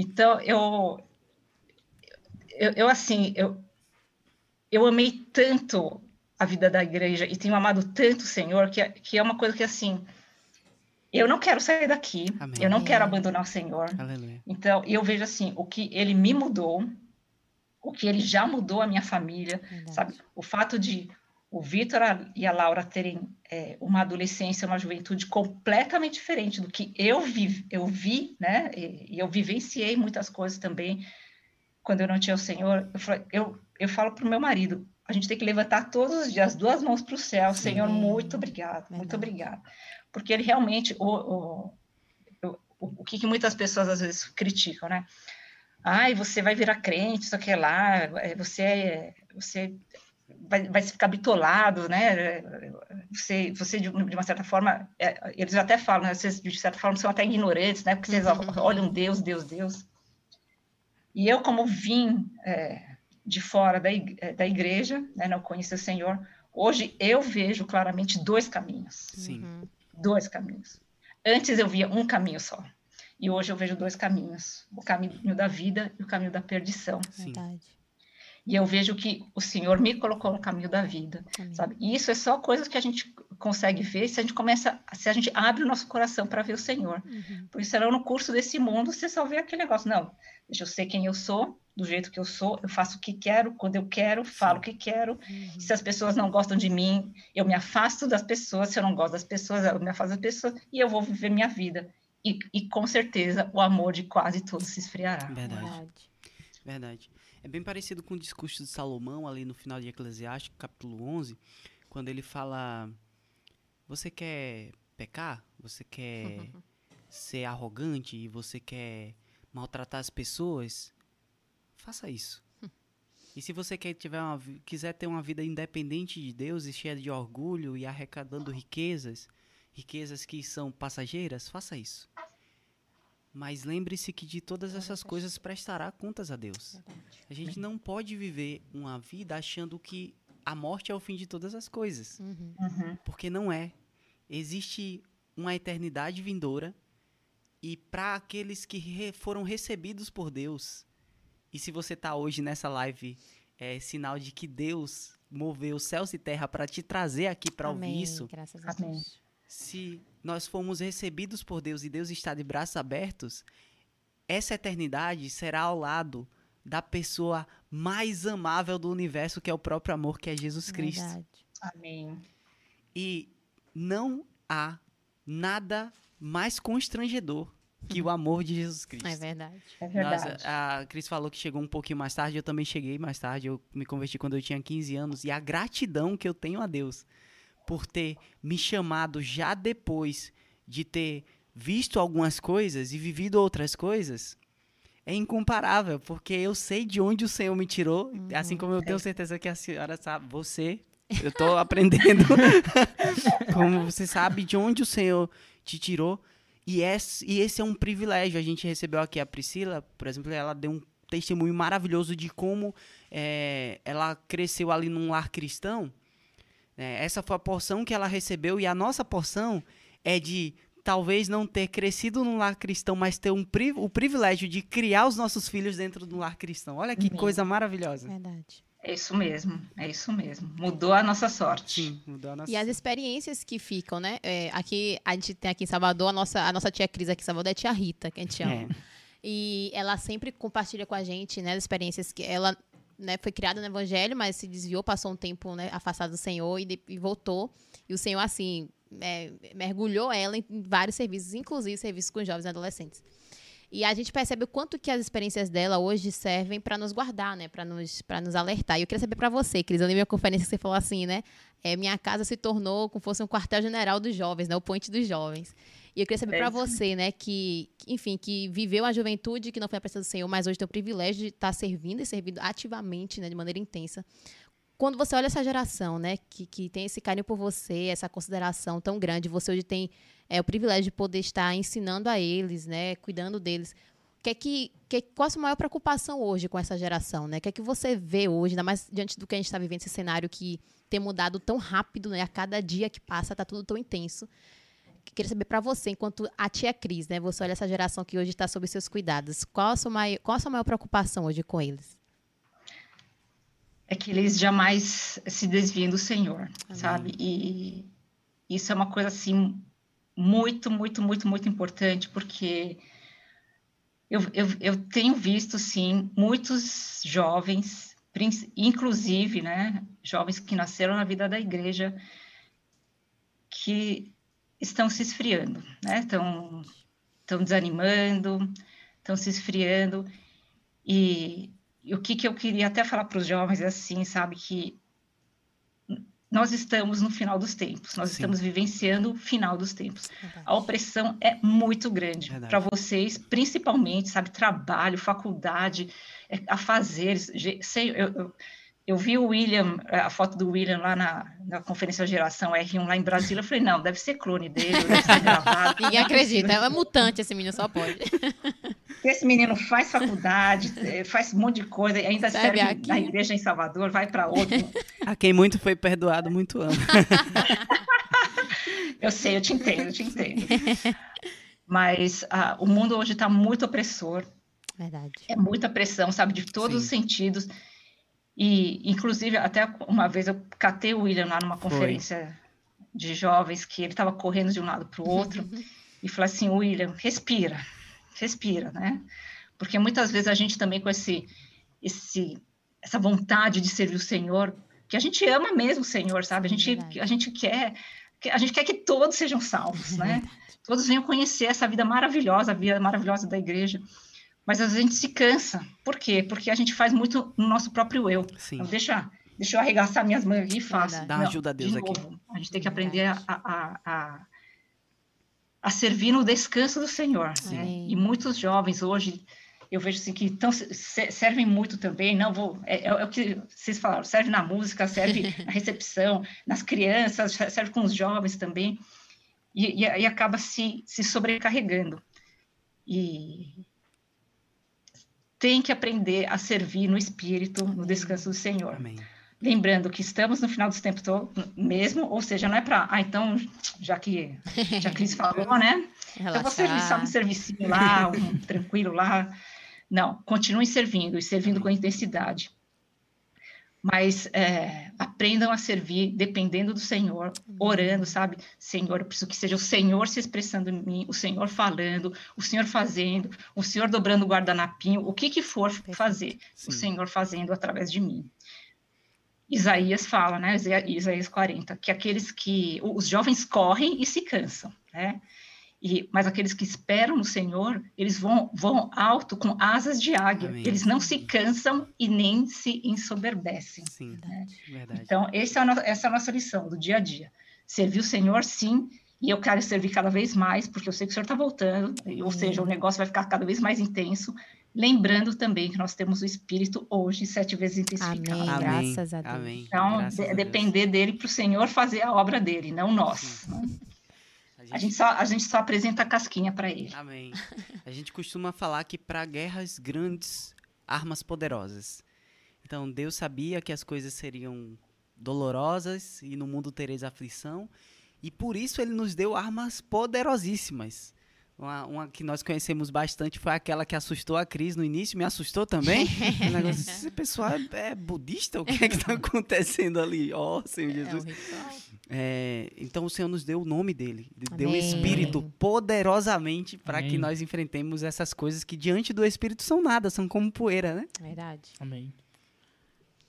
Então, eu, eu, eu, assim, eu, eu amei tanto a vida da igreja e tenho amado tanto o Senhor que, é- que é uma coisa que, assim, eu não quero sair daqui,
Amém.
eu não quero abandonar o Senhor.
Aleluia.
Então, eu vejo, assim, o que ele me mudou, o que ele já mudou a minha família,
Verdade.
sabe? O fato de o Vitor e a Laura terem é, uma adolescência, uma juventude completamente diferente do que eu vi, eu vi, né? E, eu vivenciei muitas coisas também quando eu não tinha o Senhor. Eu, falo- eu, eu falo para o meu marido, a gente tem que levantar todos os dias duas mãos para o céu, Senhor, muito obrigado, muito
Verdade.
obrigado, porque ele realmente o, o, o, o que, que muitas pessoas às vezes criticam, né? Ai, você vai virar crente, isso aqui lá, é, você é, você vai, vai ficar bitolado, né? Você, você de, uma certa forma, é, eles até falam, né? Vocês, de certa forma, são até ignorantes, né? Porque vocês
Uhum.
olham Deus, Deus, Deus. E eu, como vim é, de fora da, da igreja, né? Não conhecia o Senhor, hoje eu vejo claramente dois caminhos
Sim.
Dois caminhos. Antes eu via um caminho só. E hoje eu vejo dois caminhos: o caminho da vida e o caminho da perdição.
Sim.
Verdade.
E eu vejo que o Senhor me colocou no caminho da vida,
Amém.
sabe? E isso é só coisas que a gente consegue ver se a gente começa, se a gente abre o nosso coração para ver o Senhor.
Uhum.
Por isso, senão no curso desse mundo você só vê aquele negócio. Não, deixa eu ser quem eu sou, do jeito que eu sou, eu faço o que quero, quando eu quero, falo o que quero.
Uhum.
Se as pessoas não gostam de mim, eu me afasto das pessoas. Se eu não gosto das pessoas, eu me afasto das pessoas e eu vou viver minha vida. E, e com certeza o amor de quase todos se esfriará.
Verdade.
Verdade.
Verdade. É bem parecido com o discurso de Salomão, ali no final de Eclesiastes, capítulo 11, quando ele fala: Você quer pecar? Você quer ser arrogante? E você quer maltratar as pessoas? Faça isso. E se você quer tiver uma, quiser ter uma vida independente de Deus e cheia de orgulho e arrecadando riquezas, riquezas que são passageiras, faça isso. Mas lembre-se que de todas essas coisas prestará contas a Deus. A gente não pode viver uma vida achando que a morte é o fim de todas as coisas.
Uhum.
Uhum.
Porque não é. Existe uma eternidade vindoura e para aqueles que re- foram recebidos por Deus. E se você tá hoje nessa live, é sinal de que Deus moveu céus e terra para te trazer aqui para ouvir isso.
Graças a
Amém.
Deus.
Se nós fomos recebidos por Deus e Deus está de braços abertos, essa eternidade será ao lado da pessoa mais amável do universo, que é o próprio amor, que é Jesus Cristo.
Verdade.
Amém.
E não há nada mais constrangedor que o amor de Jesus Cristo.
É verdade.
É
Nós-
verdade.
a Cris falou que chegou um pouquinho mais tarde, eu também cheguei mais tarde. Eu me converti quando eu tinha 15 anos. E a gratidão que eu tenho a Deus por ter me chamado já depois de ter visto algumas coisas e vivido outras coisas é incomparável, porque eu sei de onde o Senhor me tirou, assim como eu tenho certeza que a senhora sabe, você, eu tô aprendendo como você sabe de onde o Senhor te tirou. E esse, e esse é um privilégio. A gente recebeu aqui a Priscila, por exemplo, ela deu um testemunho maravilhoso de como é, ela cresceu ali num lar cristão. É, essa foi a porção que ela recebeu, e a nossa porção é de talvez não ter crescido num lar cristão, mas ter um pri- o privilégio de criar os nossos filhos dentro do lar cristão. Olha que coisa maravilhosa.
Verdade.
É isso mesmo. É isso mesmo. Mudou a nossa sorte.
Sim, mudou a nossa
E as experiências que ficam, né? É, aqui, a gente tem aqui em Salvador, a nossa, a nossa tia Cris aqui em Salvador é tia Rita, que a gente ama.
É.
E ela sempre compartilha com a gente, né, as experiências que ela né, foi criada no Evangelho, mas se desviou, passou um tempo né, afastada do Senhor e, de- e voltou. E o Senhor, assim, é, mergulhou ela em vários serviços, inclusive serviços com jovens e adolescentes. E a gente percebe o quanto que as experiências dela hoje servem para nos guardar, né, para nos, pra nos alertar. E eu queria saber para você, Cris, eu lembro a conferência que você falou assim, né, é, minha casa se tornou como fosse um quartel-general dos jovens, né, o point dos jovens. E eu queria saber
É
para você, né, que, que, enfim, que viveu a juventude, que não foi a presença do Senhor, mas hoje tem o privilégio de estar servindo e servindo ativamente, né, de maneira intensa. Quando você olha essa geração, né, que, que tem esse carinho por você, essa consideração tão grande, você hoje tem é, o privilégio de poder estar ensinando a eles, né, cuidando deles. Que é que, que, qual a sua maior preocupação hoje com essa geração, né? O que é que você vê hoje, ainda mais diante do que a gente está vivendo, esse cenário que tem mudado tão rápido, né? A cada dia que passa, tá tudo tão intenso. Queria saber para você, enquanto a tia Cris, né? Você olha essa geração que hoje está sob seus cuidados. Qual a sua maior, qual a sua maior preocupação hoje com eles?
É que eles jamais se desviem do Senhor,
Amém.
sabe? E isso é uma coisa assim muito, muito, muito, muito importante, porque eu, eu, eu tenho visto, sim, muitos jovens, inclusive, né, jovens que nasceram na vida da igreja, que estão se esfriando, né? Estão, estão desanimando, estão se esfriando, e e o que, que eu queria até falar para os jovens é assim, sabe, que nós estamos no final dos tempos, nós
Sim.
estamos vivenciando o final dos tempos. A opressão é muito grande
Verdade.
para vocês, principalmente, sabe, trabalho, faculdade, é, afazeres. ge- Sei, eu, eu, eu vi o William, a foto do William lá na, na conferência geração R1 lá em Brasília, eu falei, não, deve ser clone dele, deve ser gravado.
Ninguém acredita, é mutante esse menino, só pode.
Esse menino faz faculdade, eh, faz um monte de coisa, e ainda
Serve
serve,
aqui.
na igreja em Salvador, vai para outro.
A quem muito foi perdoado, muito ama.
Eu sei, eu te entendo, eu te entendo. Mas ah, o mundo hoje está muito opressor,
Verdade.
é muita pressão, sabe, de todos os
Sim.
sentidos. E, inclusive, até uma vez eu catei o William lá numa
Foi.
conferência de jovens, que ele estava correndo de um lado para o outro, e falei assim, William, respira, respira, né? Porque muitas vezes a gente também com esse, esse, essa vontade de servir o Senhor, que a gente ama mesmo o Senhor, sabe? A gente, a gente quer que- a gente quer que todos sejam salvos, né? Todos venham conhecer essa vida maravilhosa, a vida maravilhosa da igreja. Mas às vezes a gente se cansa. Por quê? Porque a gente faz muito no nosso próprio eu.
Sim.
Então, deixa, deixa eu arregaçar minhas mangas aqui e faço.
Dá uma ajuda a Deus
de
aqui.
novo, A gente tem que aprender a, a, a, a servir no descanso do Senhor. Né? E muitos jovens hoje, eu vejo assim que tão, se- servem muito também, não vou, é, é o que vocês falaram, serve na música, serve na recepção, nas crianças, serve com os jovens também, e, e, e acaba se, se sobrecarregando. E tem que aprender a servir no espírito, no descanso do Senhor.
Amém.
Lembrando que estamos no final dos tempos todo, mesmo, ou seja, não é para, ah, então, já que já Cris falou, né? Então vou servir só um servicinho lá, um tranquilo lá. Não, continue servindo e servindo com intensidade. Mas é, aprendam a servir dependendo do Senhor, orando, sabe? Senhor, eu preciso que seja o Senhor se expressando em mim, o Senhor falando, o Senhor fazendo, o Senhor dobrando o guardanapinho, o que que for fazer,
Sim.
o Senhor fazendo através de mim. Isaías fala, né? Isa- Isaías 40, que aqueles que os jovens correm e se cansam, né? E, mas aqueles que esperam no Senhor, eles vão, vão alto com asas de águia.
Amém.
Eles não se cansam e nem se ensoberbecem.
Sim,
Verdade.
verdade.
Então, esse é no- essa é a nossa lição do dia a dia. Servir o Senhor, sim, e eu quero servir cada vez mais, porque eu sei que o Senhor está voltando, ou seja, o negócio vai ficar cada vez mais intenso. Lembrando também que nós temos o Espírito hoje sete vezes intensificado.
Amém.
Amém.
graças a Deus.
Amém.
Então,
Graças
de-
a Deus.
depender dele para o Senhor fazer a obra dele, não nós.
A
A gente só, a gente só apresenta a casquinha para ele.
Amém. A gente costuma falar que para guerras grandes, armas poderosas. Então Deus sabia que as coisas seriam dolorosas e no mundo tereis aflição, e por isso ele nos deu armas poderosíssimas. Uma, uma que nós conhecemos bastante foi aquela que assustou a Cris no início, me assustou também. O negócio, esse pessoal é, é budista? O que é que está acontecendo ali? Ó, Senhor
É um
Jesus. É, então o Senhor nos deu o nome dele, de- deu o
Amém.
Espírito poderosamente para que
Amém.
nós enfrentemos essas coisas que diante do Espírito são nada, são como poeira, né?
Verdade.
Amém.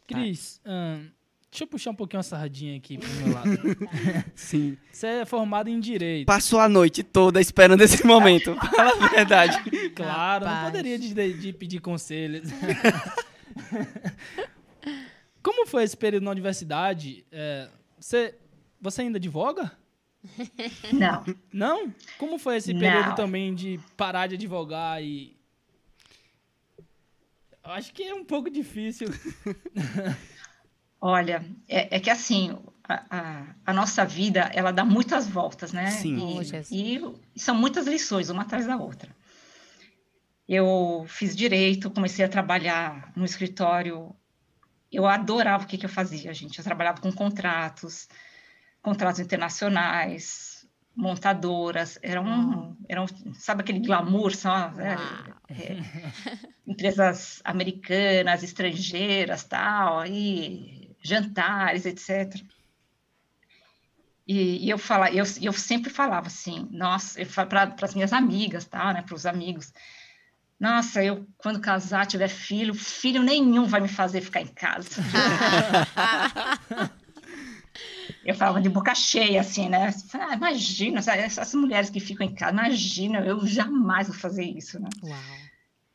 Cris, ahn, deixa eu puxar um pouquinho a sardinha aqui pro meu lado.
Sim.
Você é formado em Direito.
Passou a noite toda esperando esse momento. Fala a verdade.
Claro, não
Rapaz.
poderia de, de- de pedir conselhos. Como foi esse período na universidade? É, você, você ainda advoga?
Não,
Não? Como foi esse
Não.
período também de parar de advogar e. Eu acho que é um pouco difícil.
Olha, é, é que assim, a, a- a nossa vida, ela dá muitas voltas, né?
Sim.
Oh,
E,
Jesus.
e são muitas lições, uma atrás da outra. Eu fiz direito, comecei a trabalhar no escritório. Eu adorava o que, que eu fazia, gente. Eu trabalhava com contratos, contratos internacionais, montadoras. Era um, era um sabe aquele glamour, sabe? É,
Uau.
é, empresas americanas, estrangeiras, tal, e jantares, etc. E, e eu, fala, eu, eu sempre falava assim, nossa, para as minhas amigas, tá, né, para os amigos, nossa, eu quando casar, tiver filho, filho nenhum vai me fazer ficar em casa. eu falava de boca cheia, assim, né? Ah, imagina, essas mulheres que ficam em casa, imagina, eu jamais vou fazer isso, né?
Uau.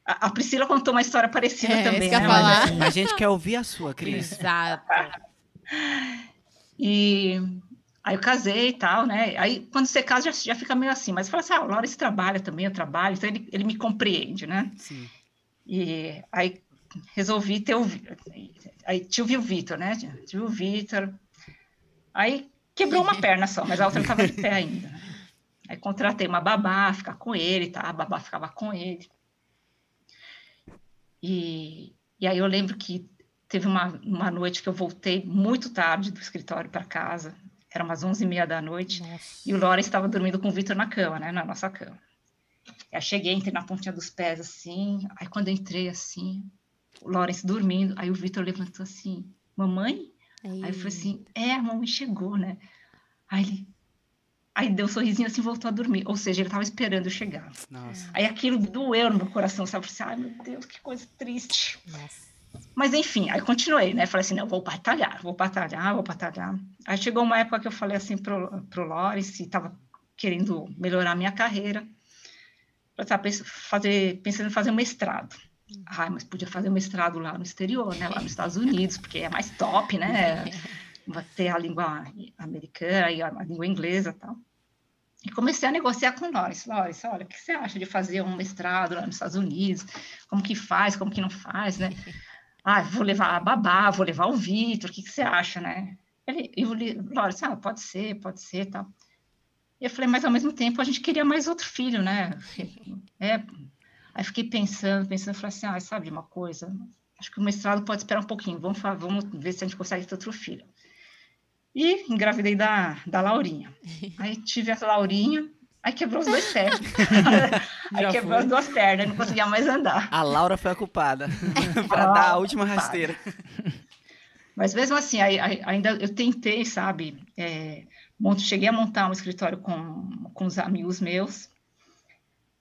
A, a Priscila contou uma história parecida
É,
também, né?
falar.
Mas, assim,
A gente quer ouvir a sua, Cris.
Exato.
E aí eu casei e tal, né? Aí quando você casa já, já fica meio assim, mas fala assim, ah, o Lawrence trabalha também, eu trabalho, então ele, ele me compreende, né?
Sim.
E aí resolvi ter o. Aí tive o Vitor, né? Tive o Vitor. Aí quebrou uma perna só, mas a outra estava de pé ainda. Aí contratei uma babá, ficar com ele, tá? A babá ficava com ele. E, e aí eu lembro que teve uma, uma noite que eu voltei muito tarde do escritório para casa, era umas 11h30 da noite,
Nossa.
e o Lawrence estava dormindo com o Vitor na cama, né? Na nossa cama. Aí eu cheguei, entrei na pontinha dos pés, assim. Aí quando eu entrei, assim, o Lawrence dormindo, aí o Vitor levantou assim, mamãe? Aí eu falei assim, é, a mamãe chegou, né? Aí ele... Aí deu um sorrisinho assim e voltou a dormir. Ou seja, ele estava esperando eu chegar.
Nossa.
Aí aquilo doeu no meu coração, sabe? Eu falei assim, ai meu Deus, que coisa triste.
Nossa.
Mas enfim, aí continuei, né? Falei assim, não, vou batalhar, vou batalhar, vou batalhar. Aí chegou uma época que eu falei assim pro, pro Lawrence, estava querendo melhorar a minha carreira. Eu estava fazer, pensando em fazer um mestrado. Ah, mas podia fazer um mestrado lá no exterior, né? Lá nos Estados Unidos, porque é mais top, né? Vai ter a língua americana e a, língua inglesa e tal. E comecei a negociar com o Lawrence. Lawrence, olha, o que você acha de fazer um mestrado lá nos Estados Unidos? Como que faz, como que não faz, né? Ah, vou levar a babá, vou levar o Vitor, o que, que você acha, né? Ele, e o Li- Lawrence, ah, pode ser, pode ser, tal. E eu falei, mas ao mesmo tempo a gente queria mais outro filho, né? É, aí fiquei pensando, pensando, falei assim, ah, sabe de uma coisa? Acho que o mestrado pode esperar um pouquinho, vamos, vamos ver se a gente consegue ter outro filho. E engravidei da, da Laurinha. Aí tive a Laurinha, aí quebrou os dois pés. aí
Já
quebrou
foi.
as duas pernas, não conseguia mais andar.
A Laura foi a culpada. pra
A
dar a última
culpada.
rasteira.
Mas mesmo assim, aí- aí- ainda eu tentei, sabe? é, mont- cheguei a montar um escritório com, com os amigos meus,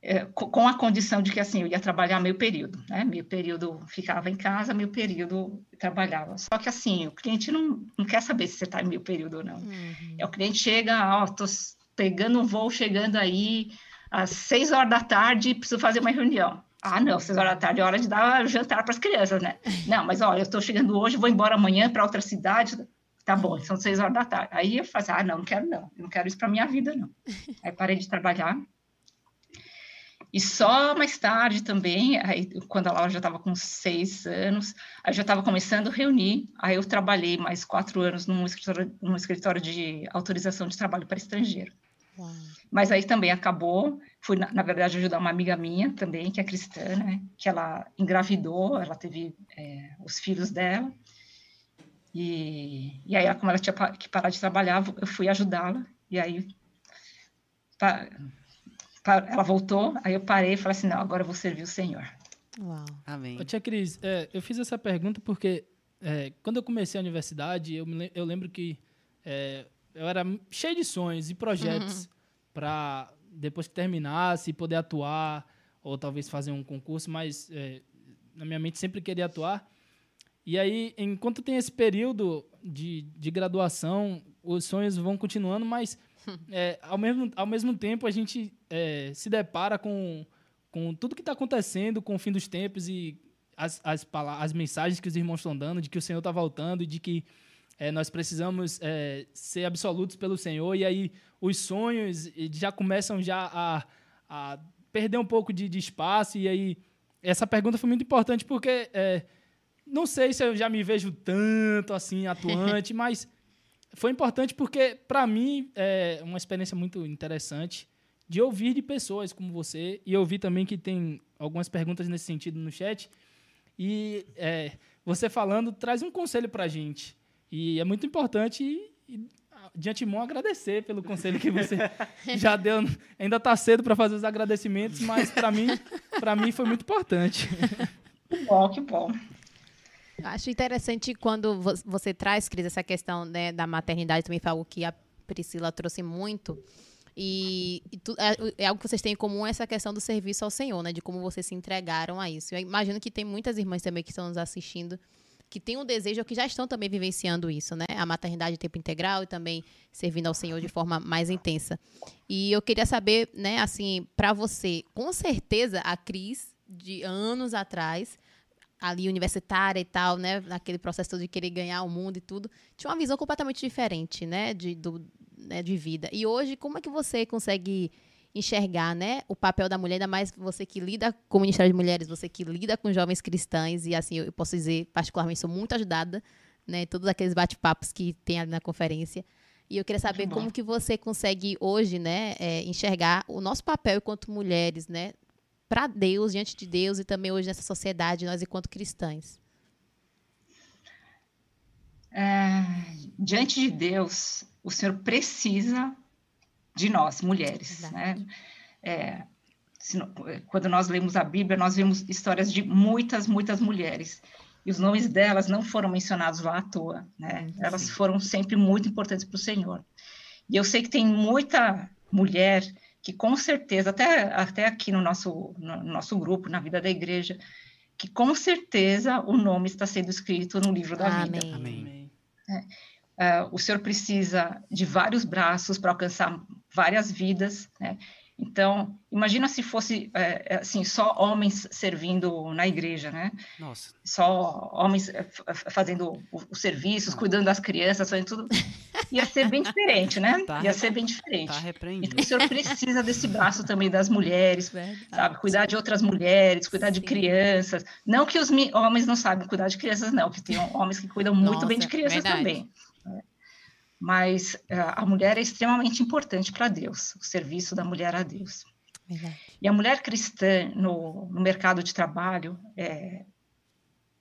é, co- com a condição de que assim eu ia trabalhar meio período, né? Meio período ficava em casa, meio período trabalhava. Só que assim, o cliente não, não quer saber se você está em meio período ou não.
Uhum.
É o cliente chega, ó, tô pegando um voo, chegando aí às seis horas da tarde, preciso fazer uma reunião. Ah, não, seis horas da tarde é hora de dar jantar para as crianças, né? Não, mas olha, eu estou chegando hoje, vou embora amanhã para outra cidade. Tá bom, são seis horas da tarde. Aí eu assim, ah, não, não quero não, eu não quero isso para minha vida, não. Aí parei de trabalhar. E só mais tarde também, aí, quando a Laura já estava com seis anos, aí já estava começando a reunir. Aí eu trabalhei mais quatro anos num escritório, num escritório de autorização de trabalho para estrangeiro.
Uau.
Mas aí também acabou. Fui, na, na verdade, ajudar uma amiga minha também, que é cristã, né? Que ela engravidou, ela teve é, os filhos dela. E, e aí, como ela tinha que parar de trabalhar, eu fui ajudá-la. E aí, pa- ela voltou, aí eu parei e falei assim: não, agora eu vou servir o Senhor.
Uau.
Amém.
Ô, tia Cris, é, eu fiz essa pergunta porque é, quando eu comecei a universidade, eu, me eu lembro que é, eu era cheio de sonhos e projetos para depois que terminasse poder atuar ou talvez fazer um concurso, mas é, na minha mente sempre queria atuar. E aí, enquanto tem esse período de, de graduação, os sonhos vão continuando, mas é, ao, mesmo, ao mesmo tempo a gente é, se depara com, com tudo que está acontecendo, com o fim dos tempos e as, as, as mensagens que os irmãos estão dando, de que o Senhor está voltando e de que é, nós precisamos é, ser absolutos pelo Senhor. E aí os sonhos já começam já a, a perder um pouco de, de espaço. E aí essa pergunta foi muito importante porque é, não sei se eu já me vejo tanto assim atuante, mas foi importante porque para mim é uma experiência muito interessante de ouvir de pessoas como você. E eu vi também que tem algumas perguntas nesse sentido no chat. E é, você falando traz um conselho para a gente. E é muito importante e, e, de antemão agradecer pelo conselho que você já deu. Ainda está cedo para fazer os agradecimentos mas para mim para mim foi muito importante.
Que bom, que bom.
Acho interessante quando vo- você traz, Cris, essa questão né, da maternidade, também foi algo que a Priscila trouxe muito. E, e tu- é, é algo que vocês têm em comum, essa questão do serviço ao Senhor, né? De como vocês se entregaram a isso. Eu imagino que tem muitas irmãs também que estão nos assistindo que têm um desejo ou que já estão também vivenciando isso, né? A maternidade em tempo integral e também servindo ao Senhor de forma mais intensa. E eu queria saber, né, assim, para você, com certeza a Cris de anos atrás ali universitária e tal, né, naquele processo todo de querer ganhar o mundo e tudo, tinha uma visão completamente diferente, né, de, do, né, de vida. E hoje, como é que você consegue enxergar, né, o papel da mulher, ainda mais você que lida com o Ministério de Mulheres, você que lida com jovens cristãs, e assim, eu posso dizer, particularmente, sou muito ajudada, né, todos aqueles bate-papos que tem ali na conferência. E eu queria saber como que você consegue hoje, né, é, enxergar o nosso papel enquanto mulheres, né, para Deus, diante de Deus e também hoje nessa sociedade, nós enquanto cristãs.
É, diante de Deus, o Senhor precisa de nós, mulheres, né? É, quando nós lemos a Bíblia, nós vemos histórias de muitas, muitas mulheres. E os nomes delas não foram mencionados lá à toa, né? Elas foram sempre muito importantes para o Senhor. E eu sei que tem muita mulher que, com certeza, até, até aqui no nosso, no nosso grupo, na vida da igreja, que com certeza o nome está sendo escrito no livro da vida.
Amém.
Amém.
Ah, o Senhor precisa de vários braços para alcançar várias vidas, né? Então, imagina se fosse eh, assim só homens servindo na igreja, né?
Nossa.
Só homens f- f- fazendo os serviços, cuidando das crianças, fazendo tudo. Ia ser bem diferente, né?
Tá.
Ia ser bem diferente.
Tá repreendido.
Então, o Senhor precisa desse braço também das mulheres,
Verdade.
sabe? Cuidar de outras mulheres, cuidar de
Sim.
crianças. Não que os homens não sabem cuidar de crianças, não, que tem homens que cuidam muito bem de
Nossa,
crianças
verdade.
também. Mas uh, a mulher é extremamente importante para Deus, o serviço da mulher a Deus. E a mulher cristã no, no mercado de trabalho, é,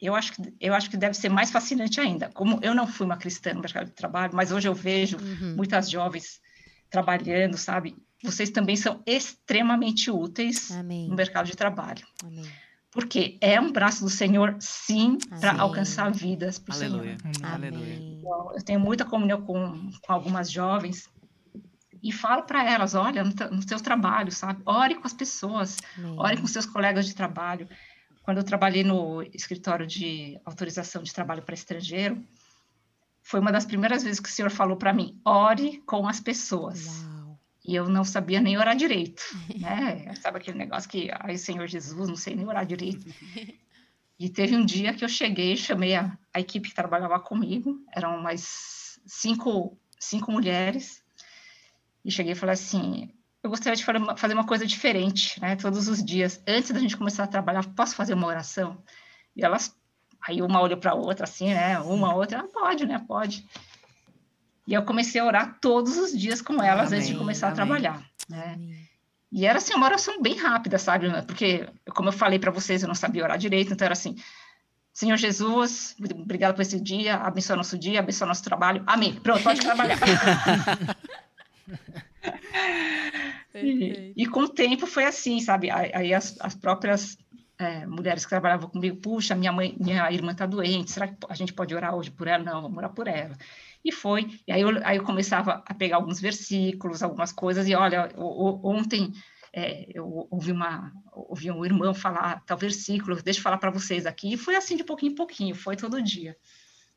eu, acho que, eu acho que deve ser mais fascinante ainda. Como eu não fui uma cristã no mercado de trabalho, mas hoje eu vejo
Uhum.
muitas jovens trabalhando, sabe? Vocês também são extremamente úteis
Amém.
no mercado de trabalho.
Amém.
Porque é um braço do Senhor, sim, para alcançar vidas para o Senhor.
Aleluia.
Então, Eu tenho muita comunhão com, com algumas jovens e falo para elas, olha, no, no seu trabalho, sabe? Ore com as pessoas,
Amém.
ore com seus colegas de trabalho. Quando eu trabalhei no escritório de autorização de trabalho para estrangeiro, foi uma das primeiras vezes que o senhor falou para mim, ore com as pessoas.
Uau.
E eu não sabia nem orar direito, né? Sabe aquele negócio que, ai, Senhor Jesus, não sei nem orar direito. E teve um dia que eu cheguei, chamei a, a equipe que trabalhava comigo, eram mais cinco, cinco mulheres, e cheguei e falei assim, eu gostaria de fazer uma, coisa diferente, né? Todos os dias, antes da gente começar a trabalhar, posso fazer uma oração? E elas, aí uma olhou para a outra, assim, né? Uma outra, ah, pode, né? Pode. E eu comecei a orar todos os dias com elas antes de
Amém,
começar a
amém.
trabalhar, né?
Amém.
E era assim uma oração bem rápida, sabe? Porque, como eu falei para vocês, eu não sabia orar direito, então era assim: Senhor Jesus, obrigado por esse dia, abençoa nosso dia, abençoa nosso trabalho. Amém. Pronto, pode trabalhar. e, e com o tempo foi assim, sabe? Aí aí as, as próprias é, mulheres que trabalhavam comigo, puxa, minha mãe, minha irmã está doente, será que a gente pode orar hoje por ela? Não, vamos orar por ela. E foi. E aí eu, aí eu começava a pegar alguns versículos, algumas coisas, e olha, o- o- ontem é, eu ouvi, uma, ouvi um irmão falar tal versículo, deixa eu falar para vocês aqui, e foi assim de pouquinho em pouquinho, foi todo dia.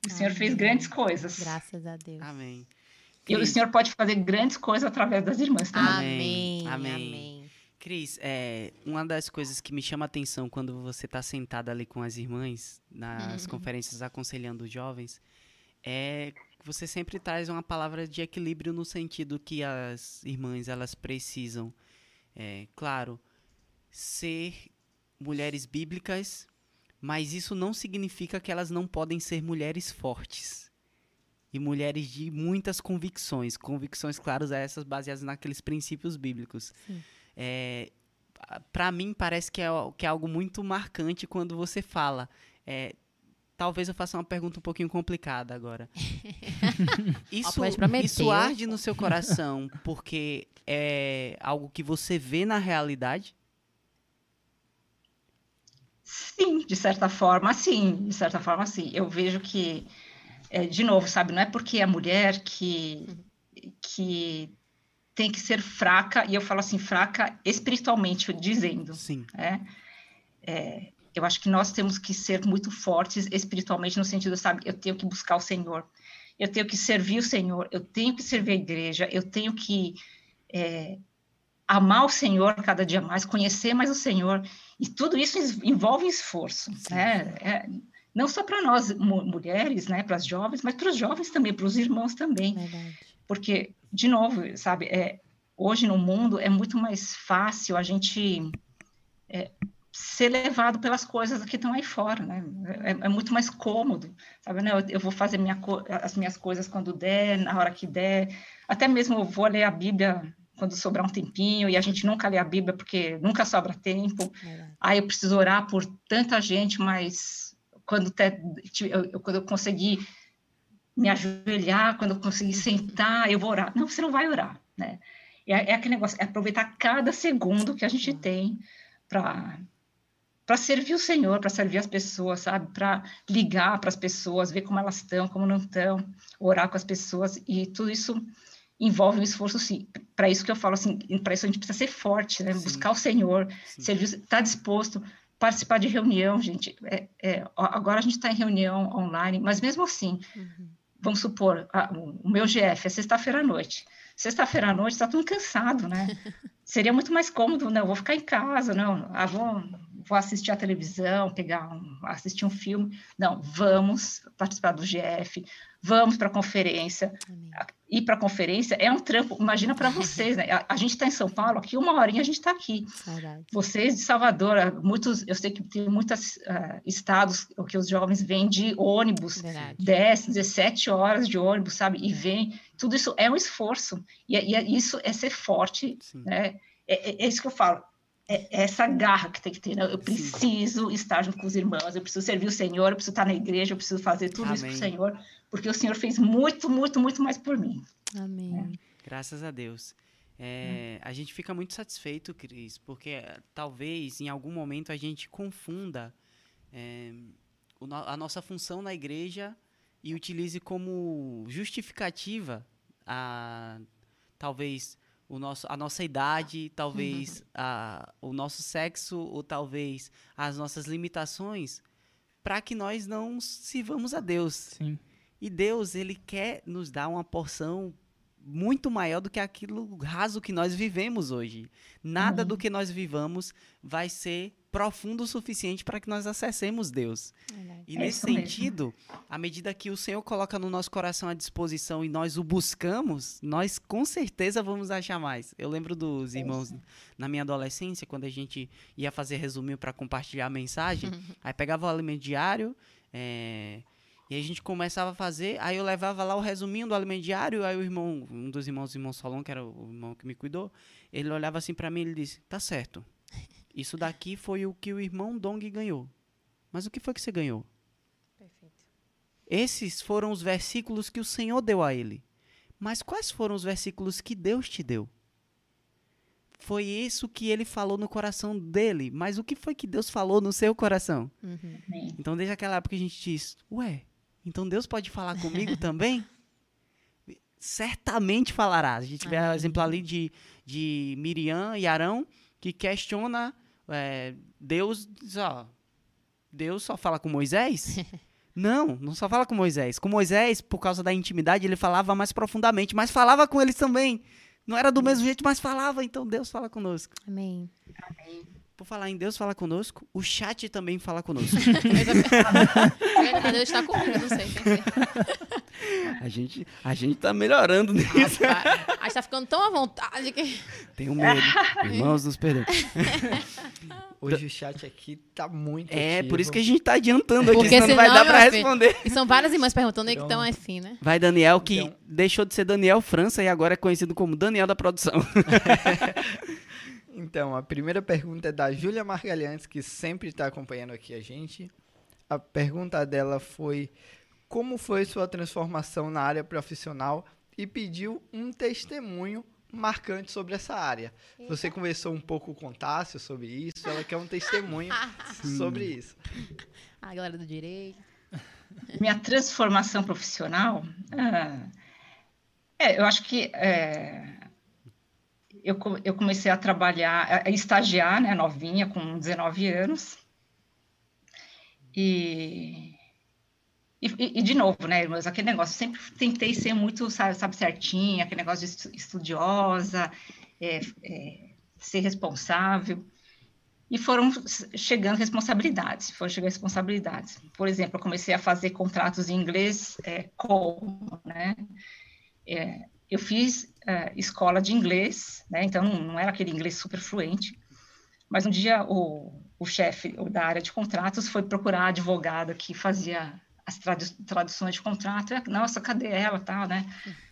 O Senhor fez grandes coisas.
Graças a Deus.
Amém.
E o
Cris,
Senhor pode fazer grandes coisas através das irmãs também.
Amém.
Amém.
Amém.
Cris, é, uma das coisas que me chama a atenção quando você está sentada ali com as irmãs, nas
Uhum.
conferências aconselhando os jovens, é você sempre traz uma palavra de equilíbrio no sentido que as irmãs elas precisam, é, claro, ser mulheres bíblicas, mas isso não significa que elas não podem ser mulheres fortes. E mulheres de muitas convicções, convicções claras essas baseadas naqueles princípios bíblicos. É, para mim parece que é, que é algo muito marcante quando você fala. É, talvez eu faça uma pergunta um pouquinho complicada agora. Isso, isso arde no seu coração porque é algo que você vê na realidade?
Sim, de certa forma, sim. De certa forma, sim. Eu vejo que, é, de novo, sabe, não é porque é mulher que, que tem que ser fraca, e eu falo assim, fraca espiritualmente, dizendo,
Sim.
né? É, eu acho que nós temos que ser muito fortes espiritualmente, no sentido, sabe, eu tenho que buscar o Senhor, eu tenho que servir o Senhor, eu tenho que servir a igreja, eu tenho que é, amar o Senhor cada dia mais, conhecer mais o Senhor, e tudo isso envolve esforço, né? É, não só para nós mu- mulheres, né, para as jovens, mas para os jovens também, para os irmãos também,
Verdade.
porque, de novo, sabe, é, hoje no mundo é muito mais fácil a gente é, ser levado pelas coisas que estão aí fora, né? É, é muito mais cômodo, sabe? Eu, eu vou fazer minha as minhas coisas quando der, na hora que der, até mesmo eu vou ler a Bíblia quando sobrar um tempinho, e a gente nunca lê a Bíblia porque nunca sobra tempo.
Verdade.
Aí eu preciso orar por tanta gente, mas quando, te- eu, eu- quando eu conseguir me ajoelhar, quando eu conseguir sentar, eu vou orar. Não, você não vai orar, né? É, é aquele negócio, é aproveitar cada segundo que a gente tem para para servir o Senhor, para servir as pessoas, sabe? Para ligar para as pessoas, ver como elas estão, como não estão, orar com as pessoas e tudo isso envolve um esforço, sim. Para isso que eu falo assim, para isso a gente precisa ser forte, né?
Sim.
Buscar o Senhor,
Sim.
servir, estar disposto, participar de reunião, gente. É, é, agora a gente está em reunião online, mas mesmo assim,
Uhum.
vamos supor, a- o meu GF é sexta-feira à noite. Sexta-feira à noite está mundo cansado, né? Seria muito mais cômodo, não, vou ficar em casa, não, ah, vou, vou assistir a televisão, pegar um, assistir um filme. Não, vamos participar do GF, vamos para a conferência.
Amém.
Ir para a conferência é um trampo, imagina para vocês, né? A, a gente está em São Paulo, aqui uma horinha a gente está aqui.
Verdade.
Vocês de Salvador, ah, muitos, eu sei que tem muitos estados que os jovens vêm de ônibus,
Verdade.
10, 17 horas de ônibus, sabe? E vem. Tudo isso é um esforço. E, é- e é- isso é ser forte,
Sim.
né? É, é- é isso que eu falo. É, é essa garra que tem que ter. Né? Eu preciso estar junto com os irmãos, eu preciso servir o Senhor, eu preciso estar na igreja, eu preciso fazer tudo isso para o
Amém.
Senhor, porque o Senhor fez muito, muito, muito mais por mim.
Amém.
Graças a Deus. É, A gente fica muito satisfeito, Cris, porque eh, talvez em algum momento a gente confunda é, a nossa função na igreja e utilize como justificativa a talvez o nosso, a nossa idade, talvez a, o nosso sexo ou talvez as nossas limitações para que nós não sirvamos a Deus.
Sim.
E Deus, ele quer nos dar uma porção muito maior do que aquilo raso que nós vivemos hoje. Nada do que nós vivamos vai ser profundo o suficiente para que nós acessemos Deus.
Verdade.
E
É
nesse
isso mesmo.
sentido, à medida que o Senhor coloca no nosso coração à disposição e nós o buscamos, nós com certeza vamos achar mais. Eu lembro dos irmãos na minha adolescência, quando a gente ia fazer resuminho para compartilhar a mensagem, aí pegava o alimento diário, é, e a gente começava a fazer, aí eu levava lá o resuminho do alimento diário, aí o irmão, um dos irmãos, o irmão Solon, que era o irmão que me cuidou, ele olhava assim para mim e ele disse: "Tá certo. Isso daqui foi o que o irmão Dong ganhou. Mas o que foi que você ganhou?
Perfeito.
Esses foram os versículos que o Senhor deu a ele. Mas quais foram os versículos que Deus te deu? Foi isso que ele falou no coração dele. Mas o que foi que Deus falou no seu coração?
Uhum.
Então, desde aquela época a gente diz: Ué, então Deus pode falar comigo também? Certamente falará. A gente vê o exemplo ali de, de Miriam e Arão, que questiona é, Deus, diz, ó, Deus só fala com Moisés? Não, não só fala com Moisés. Com Moisés, por causa da intimidade, ele falava mais profundamente, mas falava com eles também. Não era do mesmo jeito, mas falava, então Deus fala conosco.
Amém.
Por falar em Deus fala conosco, o chat também fala conosco.
Deus está comigo, não sei.
a, gente, a gente tá melhorando nisso.
Rapaz, A gente tá ficando tão à vontade que.
Tenho medo. Irmãos, nos perdoem.
Hoje o chat aqui tá muito
É,
ativo.
por isso que a gente tá adiantando aqui,
Porque
senão não vai
senão,
dar
filho,
responder.
E são várias irmãs perguntando aí que estão assim, né?
Vai Daniel, que
Então-
deixou de ser Daniel França e agora é conhecido como Daniel da produção.
Então, a primeira pergunta é da Júlia Margalhantes, que sempre está acompanhando aqui a gente. A pergunta dela foi: Como foi sua transformação na área profissional? E pediu um testemunho marcante sobre essa área. Você conversou um pouco com o Tássio sobre isso, ela quer um testemunho sobre isso.
A galera do direito.
Minha transformação profissional, ah, é, eu acho que é, eu, eu comecei a trabalhar, a, estagiar, né, novinha, com 19 anos. E, e, e, de novo, né, irmãos, aquele negócio, sempre tentei ser muito, sabe, sabe certinha, aquele negócio de estu- estudiosa, é, é, ser responsável. E foram chegando responsabilidades, foram chegando responsabilidades. Por exemplo, eu comecei a fazer contratos em inglês é, como, né? É, eu fiz é, escola de inglês, né? Então não, era aquele inglês super fluente. Mas um dia o, o chefe da área de contratos foi procurar a advogada que fazia as tradu traduções de contrato. Eu, Nossa, cadê ela, tal, né?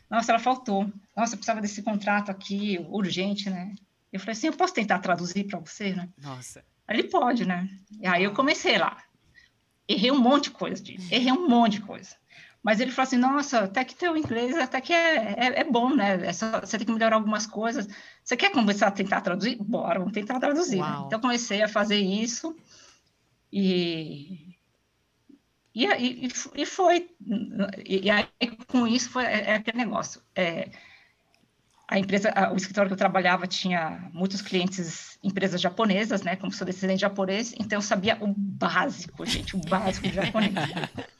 Nossa, ela faltou. Nossa, precisava desse contrato aqui, urgente, né? Eu falei assim, eu posso tentar traduzir para você, né?
Nossa.
Aí Ele pode, né? E aí eu comecei lá. Errei um monte de coisa, errei um monte de coisa. Mas ele falou assim, nossa, até que teu inglês até que é, é, é bom, né? É só, você tem que melhorar algumas coisas. Você quer começar a tentar traduzir? Bora, vamos tentar traduzir. Né? Então comecei a fazer isso e e, e, e foi e, e aí com isso foi é, é aquele negócio. É, a empresa, o escritório que eu trabalhava tinha muitos clientes, empresas japonesas, né? Como sou descendente japonês, então eu sabia o básico, gente, o básico de japonês.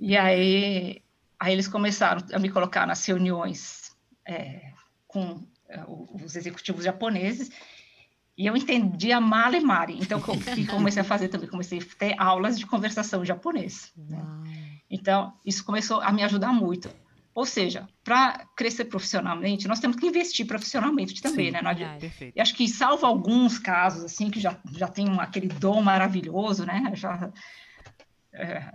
E aí, aí eles começaram a me colocar nas reuniões é, com é, os executivos japoneses E eu entendia male e mare. Então, o que comecei a fazer também? Comecei a ter aulas de conversação japonês. Né? Então, isso começou a me ajudar muito. Ou seja, para crescer profissionalmente, nós temos que investir profissionalmente também,
Sim,
né? Não adianta-
Perfeito.
e acho que, salvo alguns casos, assim, que já, já tem um- aquele dom maravilhoso, né? Já, é,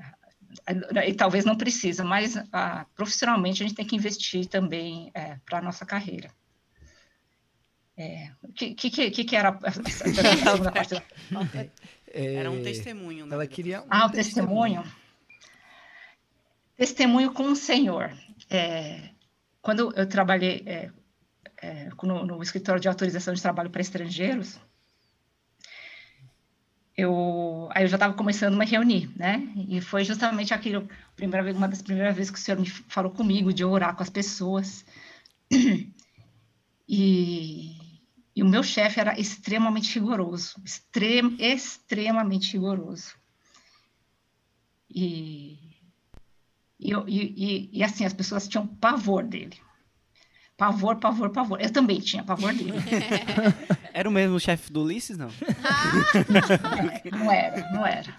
e talvez não precisa, mas ah, profissionalmente a gente tem que investir também para a nossa carreira. É, O que, que, que, que era essa segunda parte?
É,
Era um testemunho, né?
Ela queria um
Ah, o testemunho. Testemunho com o Senhor. É, quando eu trabalhei é, é, no, no escritório de autorização de trabalho para estrangeiros, eu, aí eu já estava começando a me reunir, né? E foi justamente aquilo, primeira vez, uma das primeiras vezes que o Senhor me falou comigo de orar com as pessoas. E, e o meu chefe era extremamente rigoroso, extrem, extremamente rigoroso. E, e, e, e, assim, as pessoas tinham pavor dele. Pavor, pavor, pavor. Eu também tinha pavor dele.
Era o mesmo chefe do Ulisses, não?
Não era, não era.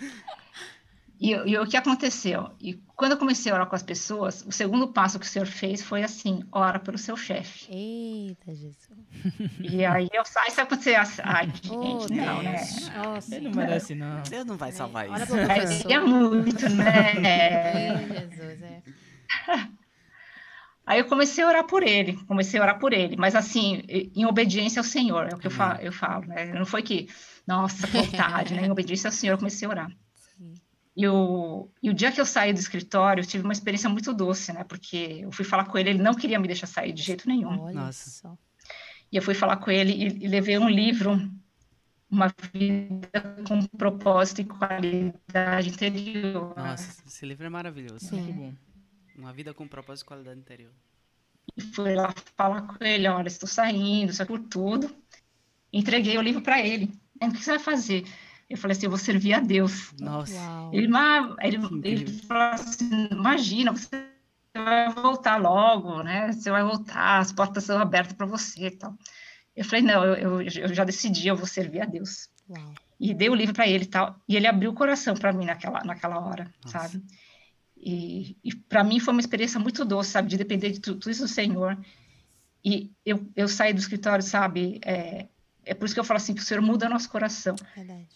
E, e o que aconteceu? E quando eu comecei a orar com as pessoas, o segundo passo que o senhor fez foi assim: ora pelo seu chefe.
Eita, Jesus.
E aí eu saí, sabe quando você. Ai,
Oh,
gente, não, né?
Deus. Nossa.
Ele não merece, não.
Deus não vai salvar
Olha
isso.
pro
Aí
professor.
é muito, né?
Ei, Jesus, é.
Aí eu comecei a orar por ele, comecei a orar por ele, mas assim, em obediência ao Senhor, é o que eu falo, eu falo, né? Não foi que, nossa, vontade, né? Em obediência ao Senhor, eu comecei a orar.
Sim.
E o, e o dia que eu saí do escritório, eu tive uma experiência muito doce, né? Porque eu fui falar com ele, ele não queria me deixar sair de jeito nenhum.
Olha
Nossa.
só.
E eu fui falar com ele e, e levei um livro, Uma Vida com Propósito e Qualidade Interior.
Nossa, esse livro é maravilhoso.
Sim.
Que bom.
Uma vida com propósito e qualidade interior.
E fui lá falar com ele, olha, estou saindo, isso é por tudo. Entreguei o livro para ele. O que você vai fazer? Eu falei assim, eu vou servir a Deus.
Nossa.
Uau.
Ele, ele, ele falou assim, imagina, você vai voltar logo, né? Você vai voltar, as portas são abertas para você e tal. Eu falei, não, eu, eu, eu já decidi, eu vou servir a Deus.
Uau.
E dei o livro para ele e tal. E ele abriu o coração para mim naquela, naquela hora,
Nossa.
sabe? E, e para mim foi uma experiência muito doce, sabe? De depender de tu- tudo isso do Senhor. E eu, eu saí do escritório, sabe? É, é por isso que eu falo assim, que o Senhor muda nosso coração.
Verdade.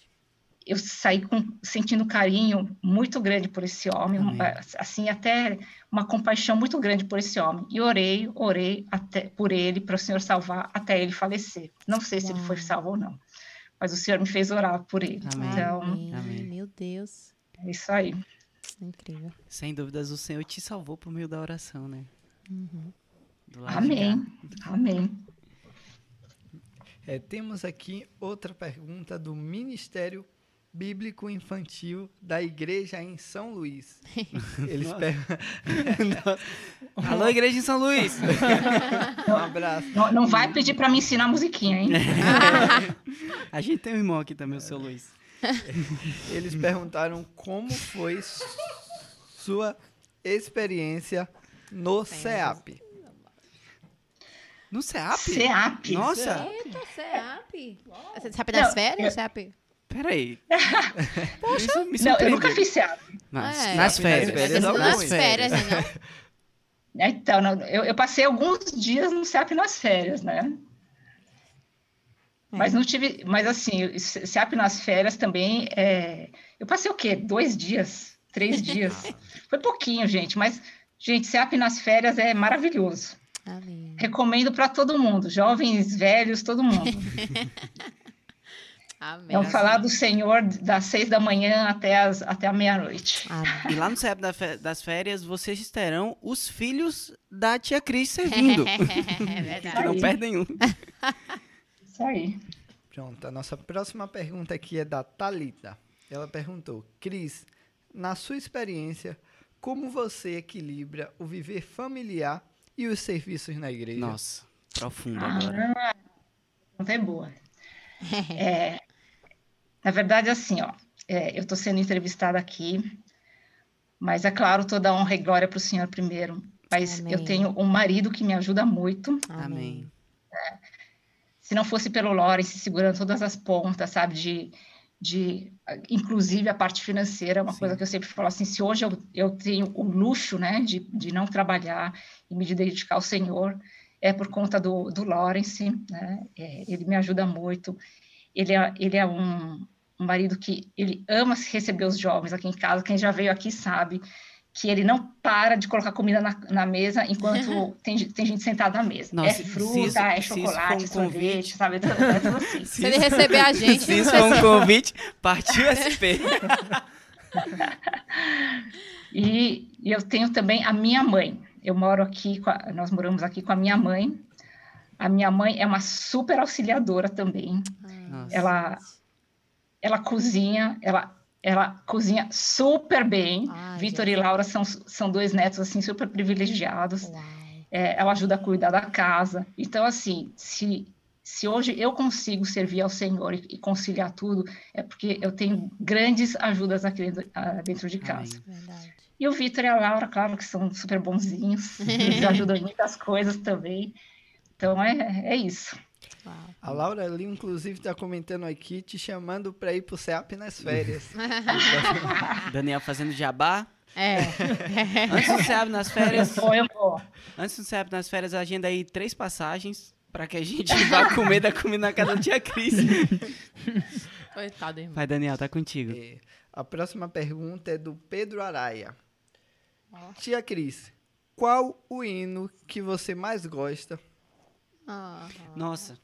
Eu saí com, sentindo um carinho muito grande por esse homem,
Amém.
assim, até uma compaixão muito grande por esse homem. E orei, orei até, por ele, para o Senhor salvar, até ele falecer. Não sei se ele foi
Uau.
salvo ou não, mas o Senhor me fez orar por ele.
Amém.
Então,
Amém.
Amém.
Meu Deus.
é isso aí.
Incrível.
Sem dúvidas, o Senhor te salvou por meio da oração, né?
Uhum.
Amém. Amém.
É, temos aqui outra pergunta do Ministério Bíblico Infantil da Igreja em São Luís. Eles perguntam.
Alô, igreja em São Luís!
Um abraço.
Não, não vai pedir para me ensinar musiquinha, hein?
A gente tem um irmão aqui também, o seu Luiz.
Eles perguntaram como foi sua experiência no CEAP.
No CEAP?
SEAP.
Nossa!
Eita, CEAP. Você sabe das férias,
eu-
CEAP?
Peraí. Isso me
Não, eu nunca fiz SEAP.
Nas,
É.
nas férias.
Nas férias,
Nas
algumas
férias, né? não?
Então, eu, eu passei alguns dias no SEAP nas férias, né?
É.
Mas não tive. Mas assim, o SEAP nas férias também. É, eu passei o quê? Dois dias? Três dias? Foi pouquinho, gente. Mas, gente, SEAP nas férias é maravilhoso.
Amém.
Recomendo para todo mundo, jovens, velhos, todo mundo.
Amém.
Vamos falar do Senhor das seis da manhã até, as, até a meia-noite.
E lá no fe- das férias, vocês terão os filhos da tia Cris servindo.
É
que
verdade.
não perdem um.
Isso aí.
Pronto, a nossa próxima pergunta aqui é da Talita. Ela perguntou: Cris, na sua experiência, como você equilibra o viver familiar e os serviços na igreja?
Nossa, profundo agora.
Ah, não é boa. É, na verdade, assim, ó, é, eu estou sendo entrevistada aqui, mas é claro, toda honra e glória para o Senhor primeiro. Mas
Amém.
eu tenho um marido que me ajuda muito.
Amém.
Se não fosse pelo Lawrence segurando todas as pontas, sabe, de, de inclusive a parte financeira, é uma
Sim.
coisa que eu sempre falo assim, se hoje eu, eu tenho o luxo, né, de, de não trabalhar e me dedicar ao Senhor, é por conta do, do Lawrence, né, é, ele me ajuda muito, ele é, ele é um, um marido que ele ama receber os jovens aqui em casa, quem já veio aqui sabe que ele não para de colocar comida na, na mesa enquanto tem, tem gente sentada à mesa.
Nossa,
é
se- se
fruta,
isso-
é
se
chocolate,
um
sorvete,
convite-
sabe? É tudo, é tudo assim.
Se ele receber a gente,
Se isso for um convite, partiu SP.
E, e eu tenho também a minha mãe. Eu moro aqui, com a- nós moramos aqui com a minha mãe. A minha mãe é uma super auxiliadora também.
Nossa.
Ela, ela cozinha, ela, ela cozinha super bem.
Ai,
Vitor
gente.
e Laura são, são dois netos assim super privilegiados. É, ela ajuda a cuidar da casa. Então, assim, se, se hoje eu consigo servir ao Senhor e, e conciliar tudo, é porque eu tenho grandes ajudas aqui dentro, ah, dentro de casa. E o Vitor e a Laura, claro, que são super bonzinhos, eles ajudam em muitas coisas também. Então, é, é isso.
Uau.
A Laura ali, inclusive, está comentando aqui, te chamando para ir pro CEAP nas férias.
Daniel fazendo jabá.
É.
Antes do SEAB nas férias,
Eu vou, eu vou.
antes do SEAB nas férias, agenda aí três passagens pra que a gente vá comer da comida na casa da tia Cris.
Coitado, irmão.
Vai, Daniel, tá contigo.
É, a próxima pergunta é do Pedro Araia. Tia Cris, qual o hino que você mais gosta?
Ah,
Nossa,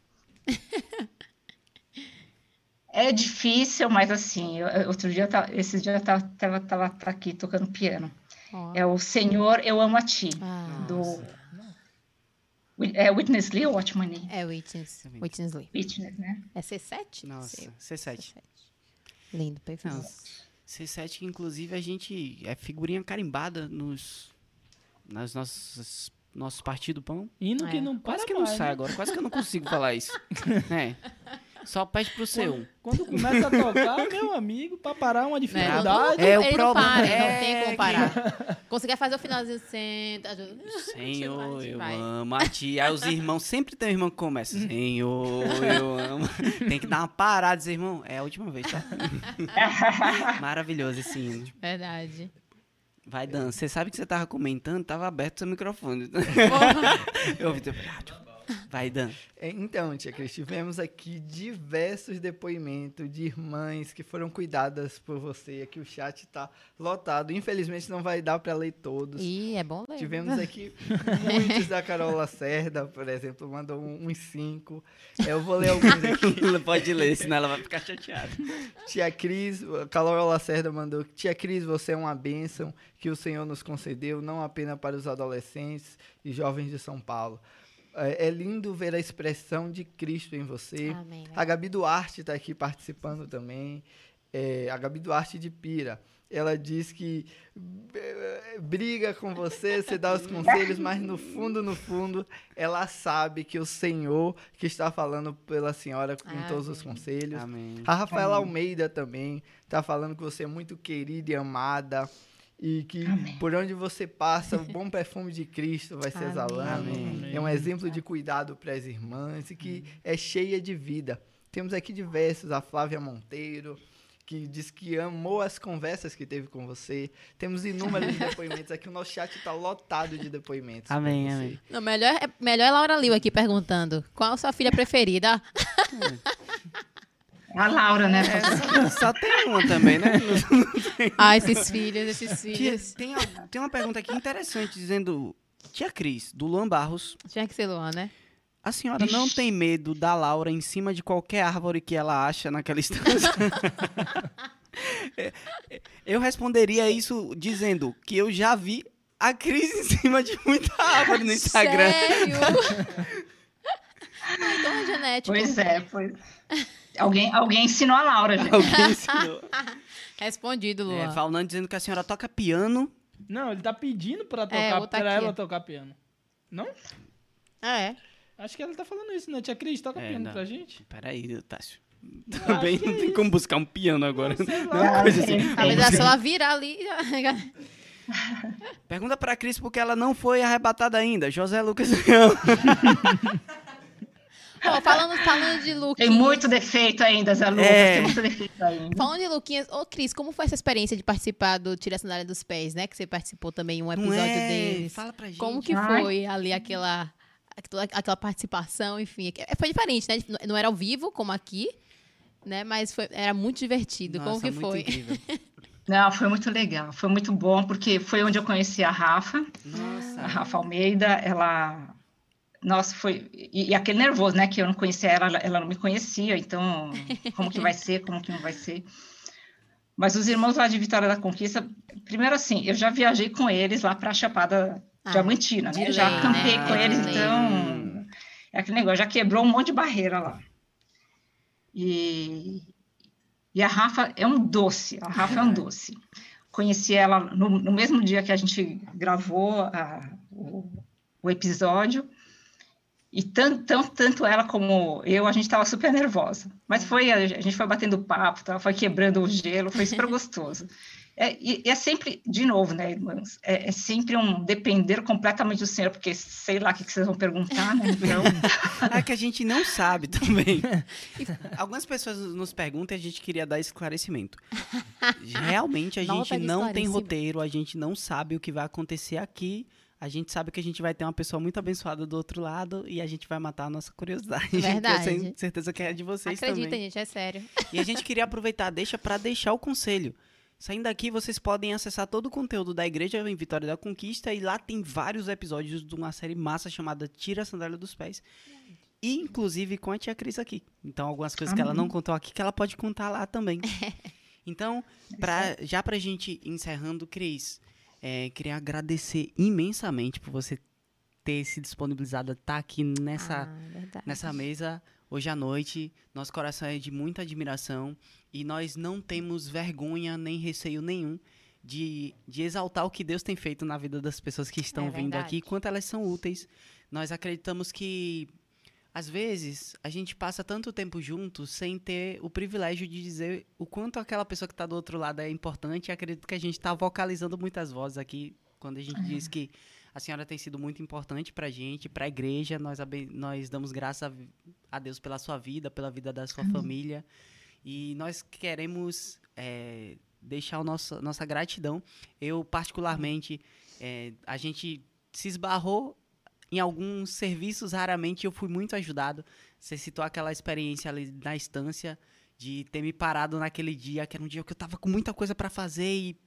É difícil, mas assim, eu- outro dia, eu tava- esses dias eu tava, tava, tava aqui tocando piano.
ó.
É o Senhor, eu amo a ti,
Ah,
do... É Witness Lee ou Watchman Nee?
É Witness. Witness Lee.
Witness, né?
É C7?
nossa,
Seu.
C7.
Lindo, perfeito.
Não, C7, que inclusive a gente é figurinha carimbada nos nas nossas nossos partido pão.
Hino que
É.
não para
Quase que não
mais,
sai
né?
agora, quase que eu não consigo falar isso. É. Só pede pro seu.
Quando começa a tocar, meu amigo, pra parar é uma
Né?
dificuldade.
Não,
É, o
ele não
problema
para,
é
não tem como
que-
parar. Conseguir fazer o finalzinho, senta. ajuda.
Senhor, eu
vai.
amo a ti. Aí os irmãos, sempre tem um irmão que começa. Senhor, eu amo. Tem que dar uma parada dizer, irmão, é a última vez, tá? Maravilhoso esse hino.
Verdade.
Vai, Dan. Você sabe que você tava comentando, tava aberto seu microfone. Eu ouvi teu rádio. Vai, Dan.
É, Então, tia Cris, tivemos aqui diversos depoimentos de irmãs que foram cuidadas por você. Aqui o chat está lotado. Infelizmente não vai dar para ler todos.
Ih, é bom ler.
Tivemos aqui muitos da Carol Lacerda, por exemplo, mandou um- uns cinco. É, Eu vou ler alguns aqui.
Ela Pode ler, senão ela vai ficar chateada.
Tia Cris, a Carol Lacerda mandou: Tia Cris, você é uma bênção que o Senhor nos concedeu, não apenas para os adolescentes e jovens de São Paulo. É, é lindo ver a expressão de Cristo em você.
Amém.
A Gabi Duarte está aqui participando também. É, a Gabi Duarte de Pira. Ela diz que eh, briga com você, você dá os conselhos, mas no fundo, no fundo, ela sabe que o Senhor que está falando pela senhora com
Ah,
todos os
amém.
conselhos.
Amém.
A Rafaela Almeida também tá falando que você é muito querida e amada. E que por onde você passa, o bom perfume de Cristo vai se
Amém.
exalando.
Amém.
É um exemplo de cuidado para as irmãs e que é cheia de vida. Temos aqui diversos, a Flávia Monteiro, que diz que amou as conversas que teve com você. Temos inúmeros depoimentos aqui, o nosso chat está lotado de depoimentos.
Amém, amém.
Não, melhor, é- melhor é Laura Liu aqui perguntando. Qual a sua filha preferida?
A Laura, né?
É, só tem uma também, né?
Ah, esses filhos, esses
Tia,
filhos.
tem, tem uma pergunta aqui interessante dizendo: Tia Cris, do Luan Barros,
Tinha que ser Luan, né?
a senhora não tem medo da Laura em cima de qualquer árvore que ela acha naquela estância? É, é, eu responderia isso dizendo que eu já vi a Cris em cima de muita árvore no Instagram.
Sério? Ah, é genético.
Pois é, pois. Alguém, alguém ensinou a Laura, gente.
Alguém ensinou.
Respondido, Luan.
É, falando dizendo que a senhora toca piano.
Não, ele tá pedindo pra, tocar,
É,
pra ela tocar piano. Não?
Ah, é.
Acho que ela tá falando isso, né? Tia Cris, toca
É,
piano
não.
pra gente.
Peraí, Tássio.
acho
Também não
é
tem como buscar um piano agora.
Sei
Não é uma
lá.
coisa assim.
Talvez é só ela virar ali.
Pergunta pra Cris porque ela não foi arrebatada ainda. José Lucas Leão.
Pô, falando, falando de Luquinhas.
Tem muito defeito ainda, Zé Lucas.
É.
Tem muito defeito ainda.
Falando de Luquinhas, ô Cris, como foi essa experiência de participar do Tira a Sandália dos Pés, né? Que você participou também em um episódio
é?
deles.
Fala pra gente.
Como que
Ai.
foi ali aquela, aquela, aquela participação, enfim. é, Foi diferente, né? Não era ao vivo, como aqui, né? Mas foi, era muito divertido. como
Nossa,
que
muito
foi?
Não, foi muito legal. Foi muito bom, porque foi onde eu conheci a Rafa.
Nossa.
A Rafa Almeida, ela. Nossa, foi. E, e aquele nervoso, né? Que eu não conhecia ela, ela- não me conhecia, então, como que vai ser, como que não vai ser. Mas os irmãos lá de Vitória da Conquista, primeiro assim, eu já viajei com eles lá para a Chapada
Ah,
Diamantina, né?
lei,
já
né?
acampei com eles,
lei.
então. É aquele negócio, já quebrou um monte de barreira lá. E, e a Rafa é um doce, a Rafa é um doce. Conheci ela no, no mesmo dia que a gente gravou a- o, o episódio. E tanto, tanto, tanto ela como eu, a gente estava super nervosa. Mas foi, a gente foi batendo papo, tá? foi quebrando o gelo, foi super gostoso. É, e, e é sempre, de novo, né, irmãs? É, é sempre um depender completamente do Senhor, porque sei lá o que, que vocês vão perguntar, né? Então,
É que a gente não sabe também. Algumas pessoas nos perguntam e a gente queria dar esclarecimento. Realmente a
Nota
gente
de
não tem roteiro, a gente não sabe o que vai acontecer aqui. A gente sabe que a gente vai ter uma pessoa muito abençoada do outro lado e a gente vai matar a nossa curiosidade.
Verdade.
Eu tenho certeza que é de vocês
Acreditem,
também.
gente, é sério.
E a gente queria aproveitar, deixa para deixar o conselho. Saindo daqui, vocês podem acessar todo o conteúdo da igreja em Vitória da Conquista e lá tem vários episódios de uma série massa chamada Tira a Sandália dos Pés. E, inclusive com a tia Cris aqui. Então, algumas coisas que ela não contou aqui que ela pode contar lá também. Então, pra, já pra gente ir encerrando, Cris, é, queria agradecer imensamente por você ter se disponibilizado a estar aqui nessa,
Ah,
nessa mesa hoje à noite. Nosso coração é de muita admiração e nós não temos vergonha nem receio nenhum de, de exaltar o que Deus tem feito na vida das pessoas que estão
É
vindo aqui, quanto elas são úteis. Nós acreditamos que às vezes a gente passa tanto tempo juntos sem ter o privilégio de dizer o quanto aquela pessoa que está do outro lado é importante. E acredito que a gente está vocalizando muitas vozes aqui quando a gente diz que a senhora tem sido muito importante para a gente, para a igreja. Nós, nós damos graças a, a Deus pela sua vida, pela vida da sua família. E nós queremos é, deixar a nossa, nossa gratidão. Eu, particularmente, é, a gente se esbarrou em alguns serviços, raramente eu fui muito ajudado. Você citou aquela experiência ali na estância, de ter me parado naquele dia, que era um dia que eu tava com muita coisa para fazer e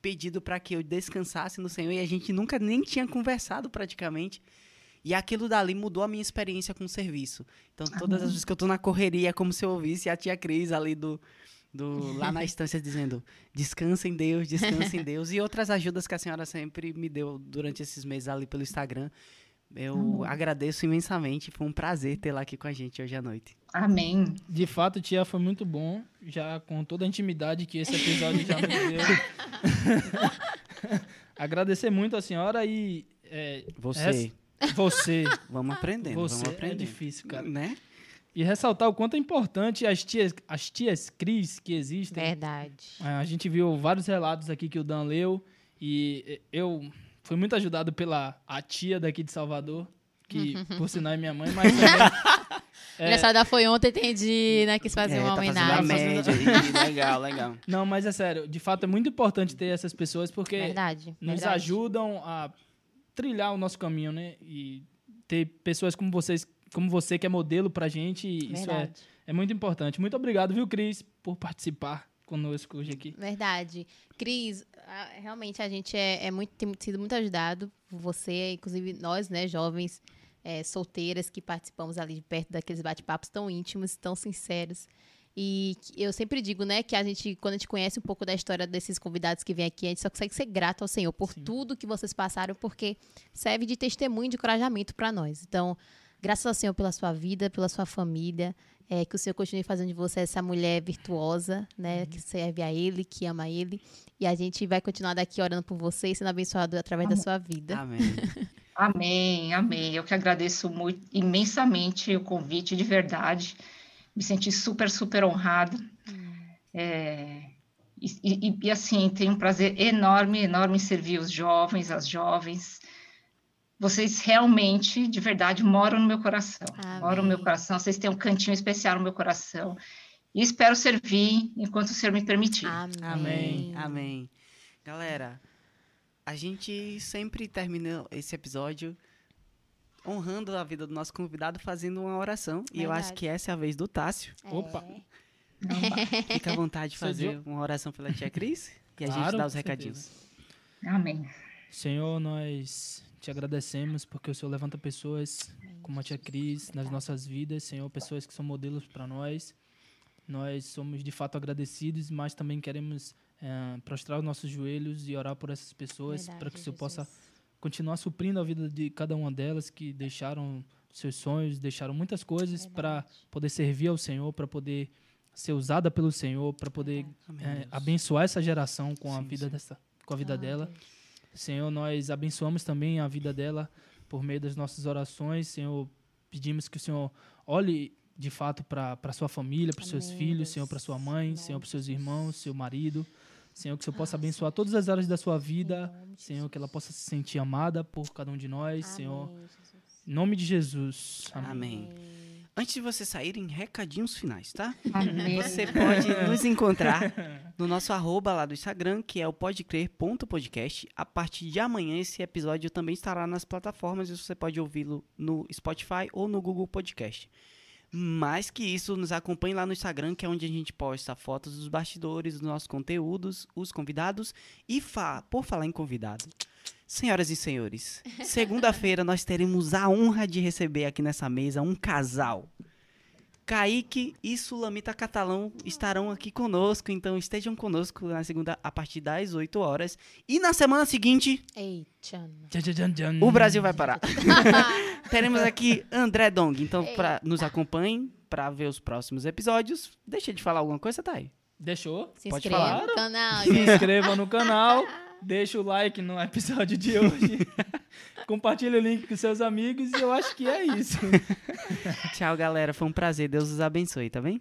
pedido para que eu descansasse no Senhor e a gente nunca nem tinha conversado praticamente. E aquilo dali mudou a minha experiência com o serviço. Então, todas as vezes que eu tô na correria, é como se eu ouvisse a tia Cris ali do, do lá na estância dizendo: descansa em Deus, descansa em Deus. E outras ajudas que a senhora sempre me deu durante esses meses ali pelo Instagram. Eu agradeço imensamente. Foi um prazer tê-la aqui com a gente hoje à noite.
amém.
De fato, tia, foi muito bom. Já com toda a intimidade que esse episódio já me deu. Agradecer muito a senhora e. é,
Você,
res- Você.
vamos aprendendo,
Você
vamos
é
aprendendo.
difícil, cara.
Né?
E ressaltar o quanto é importante as tias, as tias Cris que existem.
Verdade.
É, A gente viu vários relatos aqui que o Dan leu e eu fui muito ajudado pela a tia daqui de Salvador, que por sinal é minha mãe, mas também,
É. Aniversário foi ontem, entendi, né? Quis fazer
É,
uma
tá
homenagem.
média. Legal, legal.
não, mas é sério, de fato é muito importante ter essas pessoas porque
Verdade.
nos
verdade.
ajudam a trilhar o nosso caminho, né? E ter pessoas como vocês, como você que é modelo pra gente, e isso é,
Verdade.
é muito importante. Muito obrigado, viu, Cris, por participar conosco hoje aqui.
Verdade. Cris, realmente a gente é, é muito, tem sido muito ajudado por você, inclusive nós, né, jovens é, solteiras que participamos ali de perto daqueles bate-papos tão íntimos, tão sinceros. E eu sempre digo, né, que a gente, quando a gente conhece um pouco da história desses convidados que vêm aqui, a gente só consegue ser grato ao Senhor por tudo que vocês passaram, porque serve de testemunho, de encorajamento para nós. Então, graças ao Senhor pela sua vida, pela sua família, é, que o Senhor continue fazendo de você essa mulher virtuosa, né? Que serve a Ele, que ama Ele. E a gente vai continuar daqui orando por você e sendo abençoado através da
Amém.
sua vida.
Amém.
Amém, amém. Eu que agradeço muito, imensamente o convite, de verdade. Me senti super, super honrada. É, e, e- e, assim, tenho um prazer enorme, enorme em servir os jovens, as jovens. Vocês realmente, de verdade, moram no meu coração.
Amém.
Moram no meu coração, vocês têm um cantinho especial no meu coração. E espero servir enquanto o Senhor me permitir.
Amém.
Amém. Amém. Galera, a gente sempre termina esse episódio honrando a vida do nosso convidado fazendo uma oração. E eu acho
Verdade.
que essa é a vez do Tássio.
É.
Opa.
Fica à vontade de fazer uma oração pela tia Cris e a gente dá os recadinhos.
Amém.
Senhor, nós te agradecemos porque o Senhor levanta pessoas como a tia Cris nas nossas vidas, Senhor, pessoas que são modelos para nós. Nós somos de fato agradecidos, mas também queremos eh, prostrar os nossos joelhos e orar por essas pessoas para que o Senhor
Jesus.
possa continuar suprindo a vida de cada uma delas que deixaram seus sonhos, deixaram muitas coisas para
Verdade.
poder servir ao Senhor, para poder ser usada pelo Senhor, para poder
Deus.
abençoar essa geração com a
Sim,
vida
sim.
dessa, com a vida
Ah,
dela.
Deus.
Senhor, nós abençoamos também a vida dela por meio das nossas orações. Senhor, pedimos que o Senhor olhe de fato para a sua família, para os seus
Amém,
filhos. Senhor, para sua mãe,
Em
Senhor, para os seus irmãos, seu marido. Senhor, que o Senhor possa
Ah,
abençoar todas as áreas da sua vida. Senhor, que ela possa se sentir amada por cada um de nós. Senhor,
Amém,
em nome de Jesus. Amém.
Amém. Antes de vocês saírem, recadinhos finais, tá?
Amém.
Você pode nos encontrar no nosso arroba lá do Instagram, que é o podecrer.podcast. A partir de amanhã, esse episódio também estará nas plataformas e você pode ouvi-lo no Spotify ou no Google Podcast. Mais que isso, nos acompanhe lá no Instagram, que é onde a gente posta fotos dos bastidores, dos nossos conteúdos, os convidados. E fa por falar em convidado, senhoras e senhores, segunda-feira nós teremos a honra de receber aqui nessa mesa um casal. Kaique e Sulamita Catalão estarão aqui conosco, então estejam conosco na segunda a partir das 8 horas. E na semana seguinte,
Ei,
tchan.
O Brasil vai parar. Teremos aqui André Dong, então pra, nos acompanhem para ver os próximos episódios. Deixa de falar alguma coisa, Thay?
Deixou?
Se
Pode
inscreva
falar.
no canal.
Se inscreva no canal, deixa o like no episódio de hoje, compartilha o link com seus amigos e eu acho que é isso.
Tchau, galera. Foi um prazer. Deus os abençoe, tá bem?